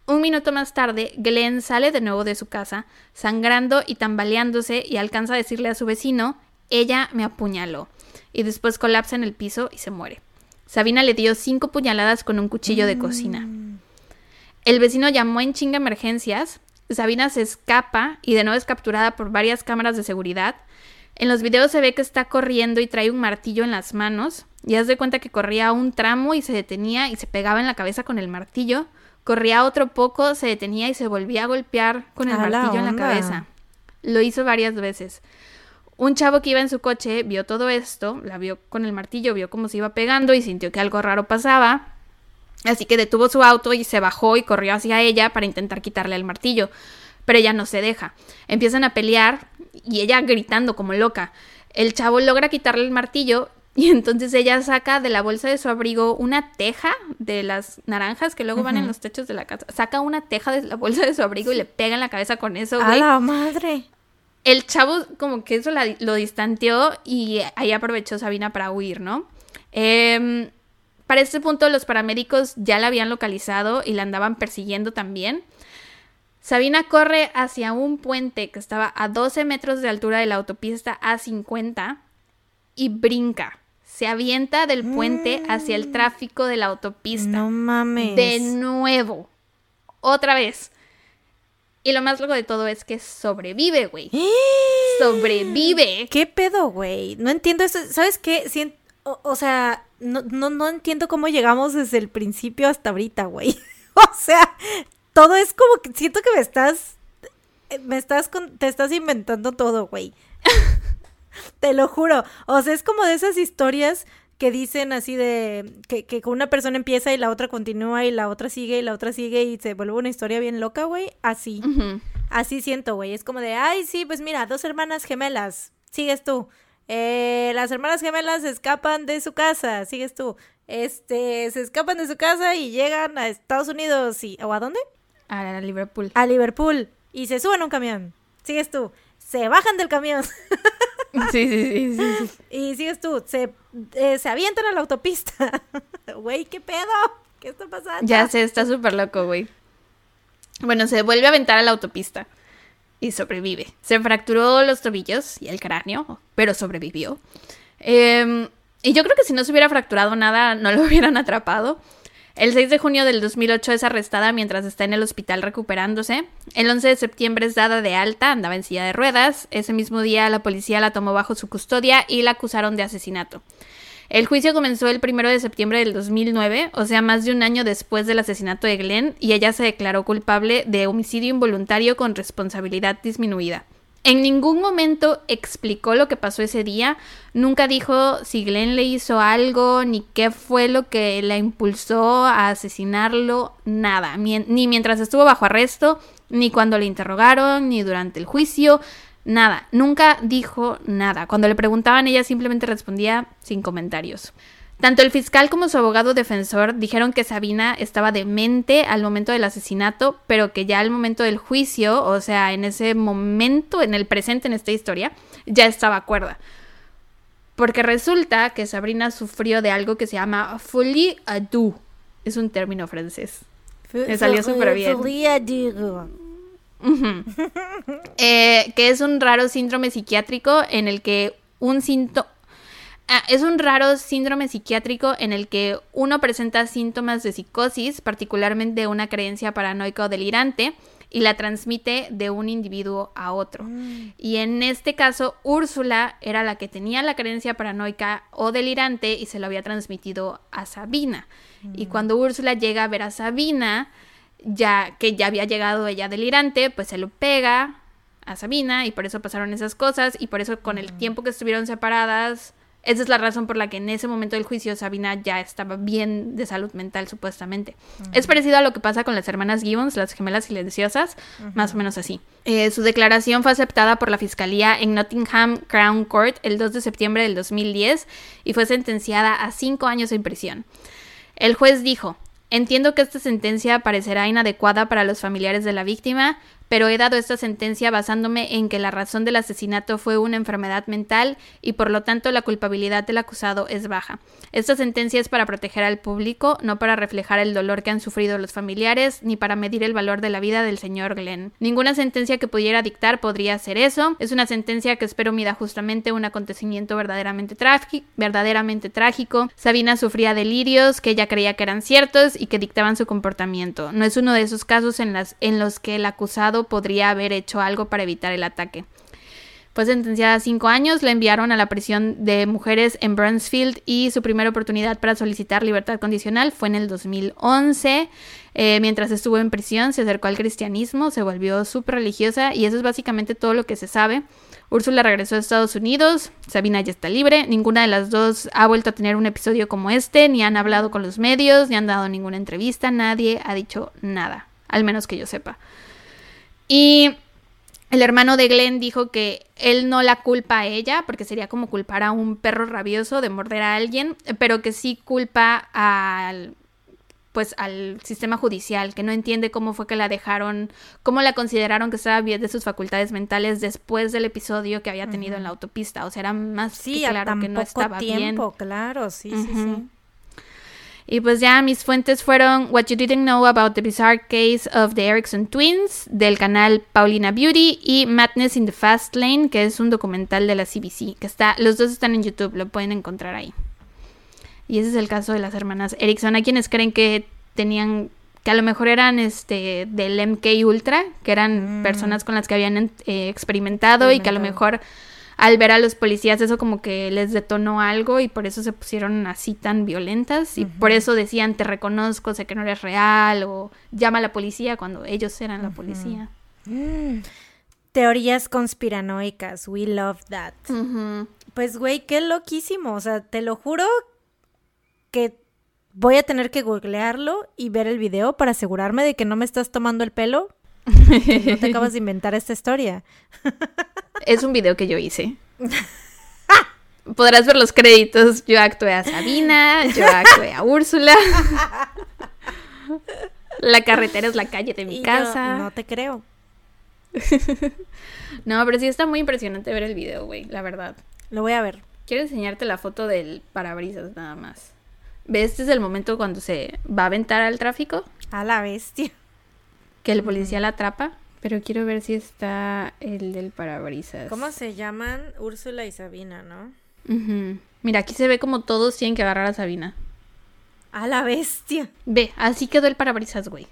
Un minuto más tarde, Glenn sale de nuevo de su casa, sangrando y tambaleándose y alcanza a decirle a su vecino, ella me apuñaló. Y después colapsa en el piso y se muere. Sabina le dio cinco puñaladas con un cuchillo de cocina. El vecino llamó en chinga emergencias. Sabina se escapa y de nuevo es capturada por varias cámaras de seguridad. En los videos se ve que está corriendo y trae un martillo en las manos. Y haz de cuenta que corría un tramo y se detenía y se pegaba en la cabeza con el martillo. Corría otro poco, se detenía y se volvía a golpear con el A la martillo en la cabeza. Lo hizo varias veces. Un chavo que iba en su coche vio todo esto, la vio con el martillo, vio cómo se iba pegando y sintió que algo raro pasaba. Así que detuvo su auto y se bajó y corrió hacia ella para intentar quitarle el martillo. Pero ella no se deja. Empiezan a pelear y ella gritando como loca. El chavo logra quitarle el martillo y [laughs] entonces ella saca de la bolsa de su abrigo una teja de las naranjas que luego van en los techos de la casa. Saca una teja de la bolsa de su abrigo y le pega en la cabeza con eso, güey. ¡A la madre! El chavo como que eso lo distanteó y ahí aprovechó Sabina para huir, ¿no? Eh, para este punto los paramédicos ya la habían localizado y la andaban persiguiendo también. Sabina corre hacia un puente que estaba a 12 metros de altura de la autopista A50 y brinca. Se avienta del puente hacia el tráfico de la autopista. No mames. De nuevo. Otra vez. Y lo más loco de todo es que sobrevive, güey. sobrevive. ¿Qué pedo, güey? No entiendo eso. ¿Sabes qué? o sea, no, no, no entiendo cómo llegamos desde el principio hasta ahorita, güey. [laughs] o sea, todo es como que siento que me estás, me estás, te estás inventando todo, güey. [laughs] te lo juro. O sea, es como de esas historias que dicen así de que, que una persona empieza y la otra continúa y la otra sigue y la otra sigue y se vuelve una historia bien loca, güey. Así. Así siento, güey. Es como de, ay, sí, pues mira, dos hermanas gemelas. Sigues tú. Eh, las hermanas gemelas se escapan de su casa, sigues tú. Este, se escapan de su casa y llegan a Estados Unidos y ¿o a dónde? A Liverpool. A Liverpool y se suben a un camión. Sigues tú. Se bajan del camión. [laughs] sí, sí, sí, sí, Y sigues tú. Se, eh, se avientan a la autopista. [laughs] Güey, ¿qué pedo? ¿Qué está pasando? Ya sé, está súper loco, güey. Bueno, se vuelve a aventar a la autopista y sobrevive. Se fracturó los tobillos y el cráneo, pero sobrevivió. Em, y yo creo que si no se hubiera fracturado nada, no lo [laughs] hubieran atrapado. El 6 de junio del 2008 es arrestada mientras está en el hospital recuperándose. El 11 de septiembre es dada de alta, andaba en silla de ruedas. Ese mismo día la policía la tomó bajo su custodia y la acusaron de asesinato. El juicio comenzó el 1 de septiembre del 2009, o sea, más de un año después del asesinato de Glenn, y ella se declaró culpable de homicidio involuntario con responsabilidad disminuida. En ningún momento explicó lo que pasó ese día, nunca dijo si Glenn le hizo algo, ni qué fue lo que la impulsó a asesinarlo, nada, ni mientras estuvo bajo arresto, ni cuando le interrogaron, ni durante el juicio, Nada, nunca dijo nada. Cuando le preguntaban, ella simplemente respondía sin comentarios. Tanto el fiscal como su abogado defensor dijeron que Sabina estaba demente al momento del asesinato, pero que ya al momento del juicio, o sea, en ese momento, en el presente en esta historia, ya estaba cuerda. Porque resulta que Sabrina sufrió de algo que se llama folie à deux. Es un término francés. Me salió súper bien. [laughs] Eh, que es un raro síndrome psiquiátrico en el que un síntoma... Ah, es un raro síndrome psiquiátrico en el que uno presenta síntomas de psicosis, particularmente una creencia paranoica o delirante, y la transmite de un individuo a otro. Mm. Y en este caso, Úrsula era la que tenía la creencia paranoica o delirante y se lo había transmitido a Sabina. Y mm. cuando Úrsula llega a ver a Sabina, ya que ya había llegado ella delirante, pues se lo pega a Sabina y por eso pasaron esas cosas y por eso con el tiempo que estuvieron separadas, esa es la razón por la que en ese momento del juicio Sabina ya estaba bien de salud mental supuestamente. Es parecido a lo que pasa con las hermanas Gibbons, las gemelas silenciosas, más o menos así. Eh, su declaración fue aceptada por la fiscalía en Nottingham Crown Court el 2 de septiembre del 2010 y fue sentenciada a cinco años en prisión. El juez dijo, Entiendo que esta sentencia parecerá inadecuada para los familiares de la víctima, pero he dado esta sentencia basándome en que la razón del asesinato fue una enfermedad mental y por lo tanto la culpabilidad del acusado es baja. Esta sentencia es para proteger al público, no para reflejar el dolor que han sufrido los familiares, ni para medir el valor de la vida del señor Glenn. Ninguna sentencia que pudiera dictar podría hacer eso. Es una sentencia que espero mida justamente un acontecimiento verdaderamente, verdaderamente trágico. Sabina sufría delirios que ella creía que eran ciertos y que dictaban su comportamiento. No es uno de esos casos en, las, en los que el acusado podría haber hecho algo para evitar el ataque. Fue sentenciada a cinco años, la enviaron a la prisión de mujeres en Brunsfield y su primera oportunidad para solicitar libertad condicional fue en el 2011. Eh, mientras estuvo en prisión se acercó al cristianismo, se volvió súper religiosa y eso es básicamente todo lo que se sabe. Úrsula regresó a Estados Unidos, Sabina ya está libre, ninguna de las dos ha vuelto a tener un episodio como este, ni han hablado con los medios, ni han dado ninguna entrevista, nadie ha dicho nada, al menos que yo sepa. Y el hermano de Glenn dijo que él no la culpa a ella, porque sería como culpar a un perro rabioso de morder a alguien, pero que sí culpa al pues al sistema judicial, que no entiende cómo fue que la dejaron, cómo la consideraron que estaba bien de sus facultades mentales después del episodio que había tenido en la autopista. O sea, era más sí, que claro que no estaba tiempo, claro, sí, sí, sí. Y pues ya mis fuentes fueron What You Didn't Know About the Bizarre Case of the Erickson Twins del canal Paulina Beauty y Madness in the Fast Lane, que es un documental de la CBC, que está, los dos están en YouTube, lo pueden encontrar ahí. Y ese es el caso de las hermanas Erickson. Hay quienes creen que tenían, que a lo mejor eran este del MK Ultra, que eran mm. personas con las que habían eh, experimentado y que a lo mejor al ver a los policías eso como que les detonó algo y por eso se pusieron así tan violentas y por eso decían te reconozco, sé que no eres real o llama a la policía cuando ellos eran la policía. Mm. Teorías conspiranoicas, we love that. Pues güey, qué loquísimo, o sea, te lo juro que voy a tener que googlearlo y ver el video para asegurarme de que no me estás tomando el pelo. [laughs] No te acabas de inventar esta historia. [laughs] Es un video que yo hice. Podrás ver los créditos. Yo actué a Sabina, yo actué a Úrsula. La carretera es la calle de mi casa. no te creo. no, pero sí está muy impresionante ver el video, güey, la verdad. Lo voy a ver. Quiero enseñarte la foto del parabrisas nada más. ¿Ves? Este es el momento cuando se va a aventar al tráfico. A la bestia. Que el policía la atrapa. Pero quiero ver si está el del parabrisas. ¿Cómo se llaman? Úrsula y Sabina, ¿no? Mira, aquí se ve como todos tienen que agarrar a Sabina. A la bestia. Ve, así quedó el parabrisas, güey.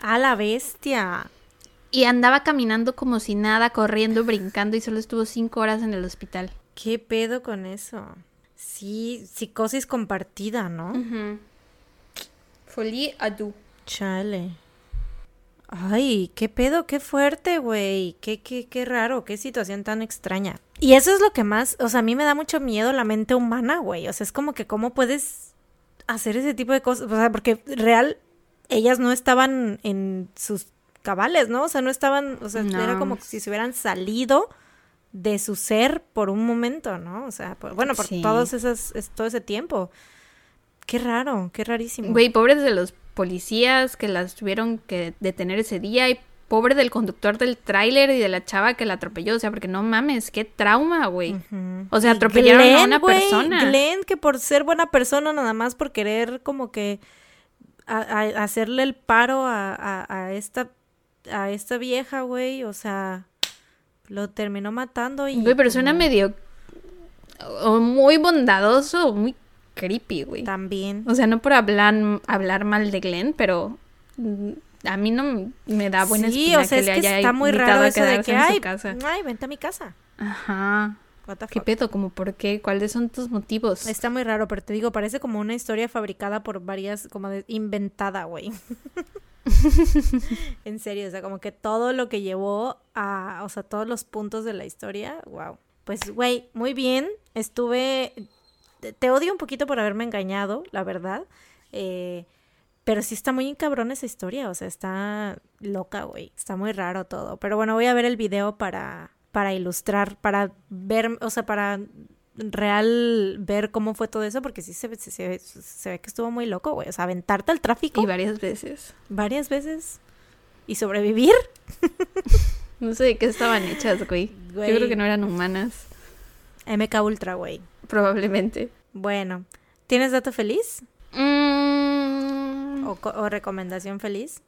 A la bestia. Y andaba caminando como si nada, corriendo, brincando y solo estuvo cinco horas en el hospital. ¿Qué pedo con eso? Sí, psicosis compartida, ¿no? Folie à. Chale. Ay, qué pedo, qué fuerte, güey. Qué, qué, qué raro, qué situación tan extraña. Y eso es lo que más, o sea, a mí me da mucho miedo la mente humana, güey. O sea, es como que cómo puedes hacer ese tipo de cosas. O sea, porque real, ellas no estaban en sus cabales, ¿no? O sea, no estaban, o sea, era como si se hubieran salido de su ser por un momento, ¿no? O sea, bueno, por todos esos, todo ese tiempo. Qué raro, qué rarísimo. Güey, pobres de los policías que las tuvieron que detener ese día y pobre del conductor del tráiler y de la chava que la atropelló, o sea, porque no mames, qué trauma, güey. O sea, atropellaron a una persona. Glenn, que por ser buena persona, nada más por querer como que hacerle el paro a, a, esta a esta vieja, güey, o sea, lo terminó matando y... Güey, pero suena medio... muy bondadoso, muy creepy, güey. También. O sea, no por hablar, hablar mal de Glenn, pero a mí no me da buena sí, o sea, que es le haya que está muy raro eso de que, ay, ay, vente a mi casa. Ajá. ¿Qué pedo? ¿Como por qué? ¿Cuáles son tus motivos? Está muy raro, pero te digo, parece como una historia fabricada por varias, como de, inventada, güey. [laughs] en serio, o sea, como que todo lo que llevó a, o sea, todos los puntos de la historia, wow. Pues, güey, muy bien, estuve, te odio un poquito por haberme engañado, la verdad, eh, pero sí está muy cabrón esa historia, o sea, está loca, güey, está muy raro todo. Pero bueno, voy a ver el video para, para ilustrar, para ver, o sea, para real ver cómo fue todo eso, porque sí se, se, se, ve que estuvo muy loco, güey. O sea, aventarte al tráfico. Y varias veces. Varias veces. ¿Y sobrevivir? [laughs] no sé de qué estaban hechas, güey. Yo creo que no eran humanas. MK Ultra, güey. Probablemente. Bueno, ¿tienes dato feliz? Mm. ¿O, recomendación feliz?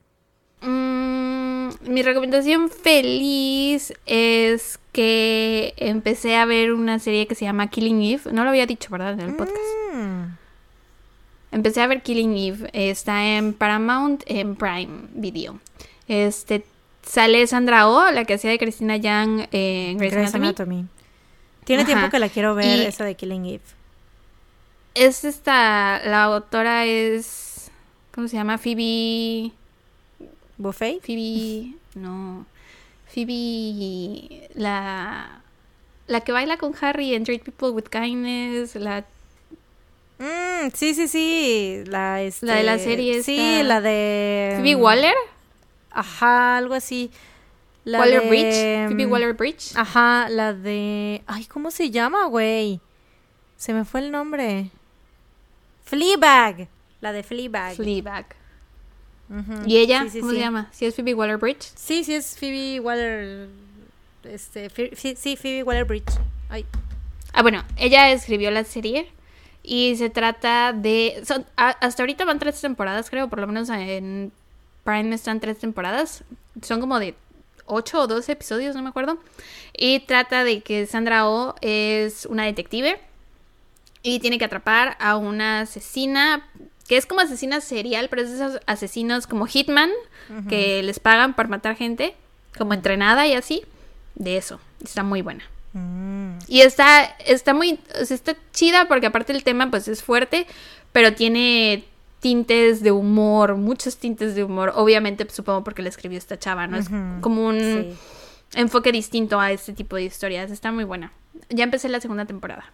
Mm, mi recomendación feliz es que empecé a ver una serie que se llama Killing Eve. No lo había dicho, ¿verdad? En el podcast. Mm. Empecé a ver Killing Eve. Está en Paramount, en Prime Video. Este sale Sandra Oh, la que hacía de Cristina Young en Grey's, Anatomy. Tiene tiempo que la quiero ver, esa de Killing Eve. Es esta, la autora es, ¿cómo se llama? Phoebe... ¿Buffet? Phoebe, no. Phoebe, la, la que baila con Harry en Treat People with Kindness, la... Mm, sí, sí, sí, la, este, La de la serie Sí, esta. la de... Phoebe Waller, Ajá, algo así. La Waller de- Bridge, Phoebe Waller Bridge. Ajá, la de... Ay, ¿cómo se llama, güey? Se me fue el nombre. Fleabag. La de Fleabag. Fleabag. ¿Y ella? Sí, sí, ¿Cómo sí. se llama? ¿Sí es Phoebe Waller Bridge? Sí, sí, es Phoebe Waller... Este, sí, sí, Phoebe Waller Bridge. Ay. Ah, bueno, ella escribió la serie y se trata de... son- a- hasta ahorita van tres temporadas, creo, por lo menos en Prime están tres temporadas. Son como de ocho o doce episodios, no me acuerdo. Y trata de que Sandra Oh es una detective y tiene que atrapar a una asesina que es como asesina serial, pero es de esos asesinos como Hitman que les pagan por matar gente, como entrenada y así. De eso, está muy buena. Mm. Y está, está muy, o sea, está chida porque aparte el tema pues es fuerte, pero tiene tintes de humor, muchos tintes de humor. Obviamente, pues, supongo porque la escribió esta chava, ¿no? Es como un Sí. enfoque distinto a este tipo de historias. Está muy buena. Ya empecé la segunda temporada.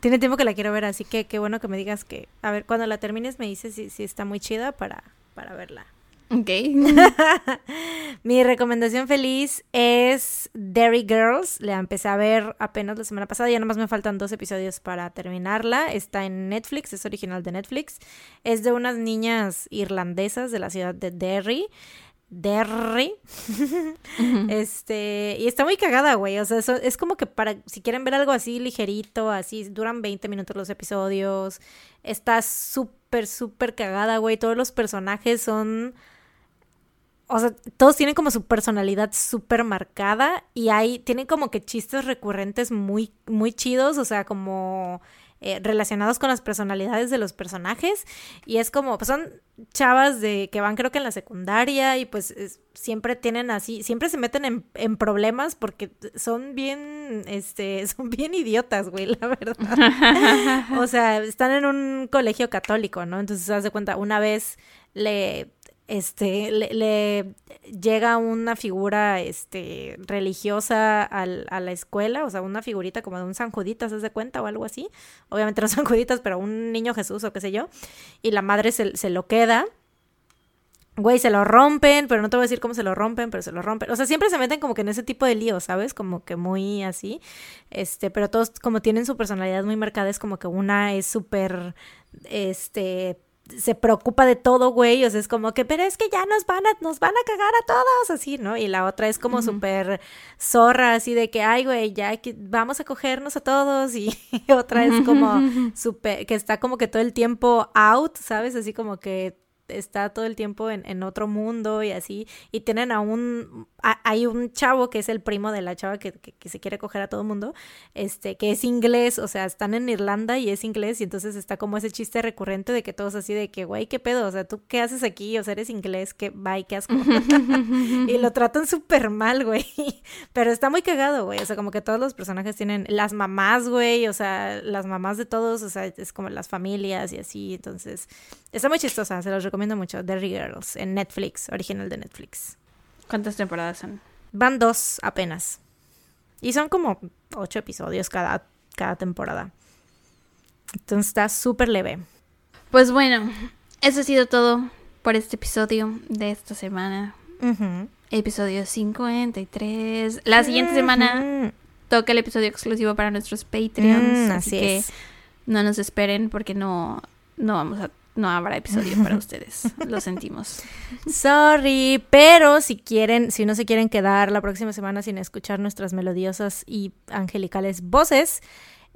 Tiene tiempo que la quiero ver, así que qué bueno que me digas que... A ver, cuando la termines me dices si, si está muy chida para, para verla. Ok. [laughs] Mi recomendación feliz es Derry Girls. La empecé a ver apenas la semana pasada. Ya nomás me faltan dos episodios para terminarla. Está en Netflix, es original de Netflix. Es de unas niñas irlandesas de la ciudad de Derry. Derry. [laughs] Este, y está muy cagada, güey. O sea, eso- es como que para, si quieren ver algo así ligerito, así, duran 20 minutos los episodios. Está súper, súper cagada, güey. Todos los personajes son. O sea, todos tienen como su personalidad súper marcada y hay, tienen como que chistes recurrentes muy, muy chidos, o sea, como eh, relacionados con las personalidades de los personajes. Y es como, pues son chavas de que van creo que en la secundaria y pues es- siempre tienen así, siempre se meten en, en problemas porque son bien, este, [laughs] son bien idiotas, güey, la verdad. [laughs] o sea, están en un colegio católico, ¿no? Entonces, haz de cuenta, una vez le, este, le, le llega una figura, este, religiosa al- a la escuela, o sea, una figurita como de un San Juditas, ¿haz de cuenta? O algo así. Obviamente no San Juditas, pero un niño Jesús o qué sé yo. Y la madre se, se lo queda. Güey, se lo rompen, pero no te voy a decir cómo se lo rompen, pero se lo rompen. O sea, siempre se meten como que en ese tipo de líos, ¿sabes? Como que muy así. Este, pero todos como tienen su personalidad muy marcada, es como que una es súper, este, se preocupa de todo, güey. O sea, es como que, pero es que ya nos van a, nos van a cagar a todos, así, ¿no? Y la otra es como súper zorra, así de que, ay, güey, ya que vamos a cogernos a todos. Y [laughs] otra es como [laughs] súper, que está como que todo el tiempo out, ¿sabes? Así como que está todo el tiempo en, otro mundo y así. Y tienen a un, hay un chavo que es el primo de la chava que, que, que se quiere coger a todo el mundo, este, que es inglés, o sea, están en Irlanda y es inglés y entonces está como ese chiste recurrente de que todos así de que, güey, ¿qué pedo? O sea, ¿tú qué haces aquí? O sea, eres inglés, que bye, qué asco. [laughs] y lo tratan súper mal, güey. [laughs] Pero está muy cagado, güey. O sea, como que todos los personajes tienen las mamás, güey. O sea, las mamás de todos, o sea, es como las familias y así. Entonces, está muy chistosa. Se los recomiendo mucho. Derry Girls en Netflix, original de Netflix. ¿Cuántas temporadas son? Van dos apenas. Y son como ocho episodios cada, cada temporada. Entonces está súper leve. Pues bueno, eso ha sido todo por este episodio de esta semana. Ujú. Episodio 53. La siguiente semana toca el episodio exclusivo para nuestros Patreons. Mm, así, así que es. no nos esperen porque no, no vamos a, no habrá episodio para [laughs] ustedes. Lo sentimos. Sorry, pero si quieren, si no se quieren quedar la próxima semana sin escuchar nuestras melodiosas y angelicales voces,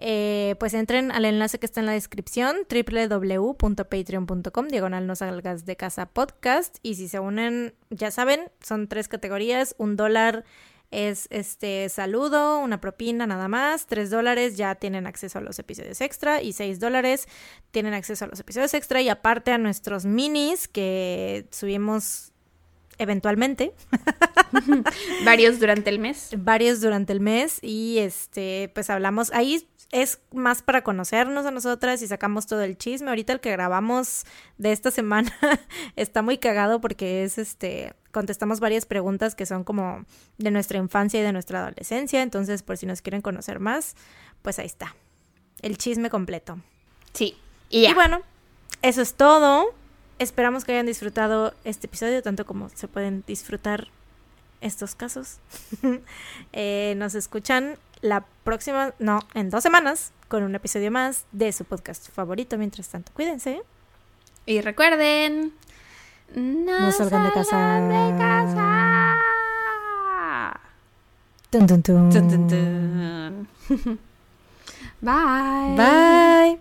eh, pues entren al enlace que está en la descripción, www.patreon.com, diagonal no salgas de casa podcast, y si se unen, ya saben, son tres categorías, un dólar es este saludo, una propina nada más, tres dólares ya tienen acceso a los episodios extra y seis dólares tienen acceso a los episodios extra y aparte a nuestros minis que subimos eventualmente, [laughs] Varios durante el mes. varios durante el mes y este pues hablamos ahí es más para conocernos a nosotras y sacamos todo el chisme. Ahorita el que grabamos de esta semana [laughs] está muy cagado porque es este contestamos varias preguntas que son como de nuestra infancia y de nuestra adolescencia, entonces por si nos quieren conocer más, pues ahí está. El chisme completo. Sí. Y, y bueno, eso es todo. Esperamos que hayan disfrutado este episodio tanto como se pueden disfrutar estos casos. [laughs] eh, nos escuchan la próxima, no, en dos semanas, con un episodio más de su podcast favorito. Mientras tanto, cuídense. Y recuerden, no, no salgan, de casa. De casa. Dun, dun, dun. Dun, dun, dun. [laughs] Bye. Bye.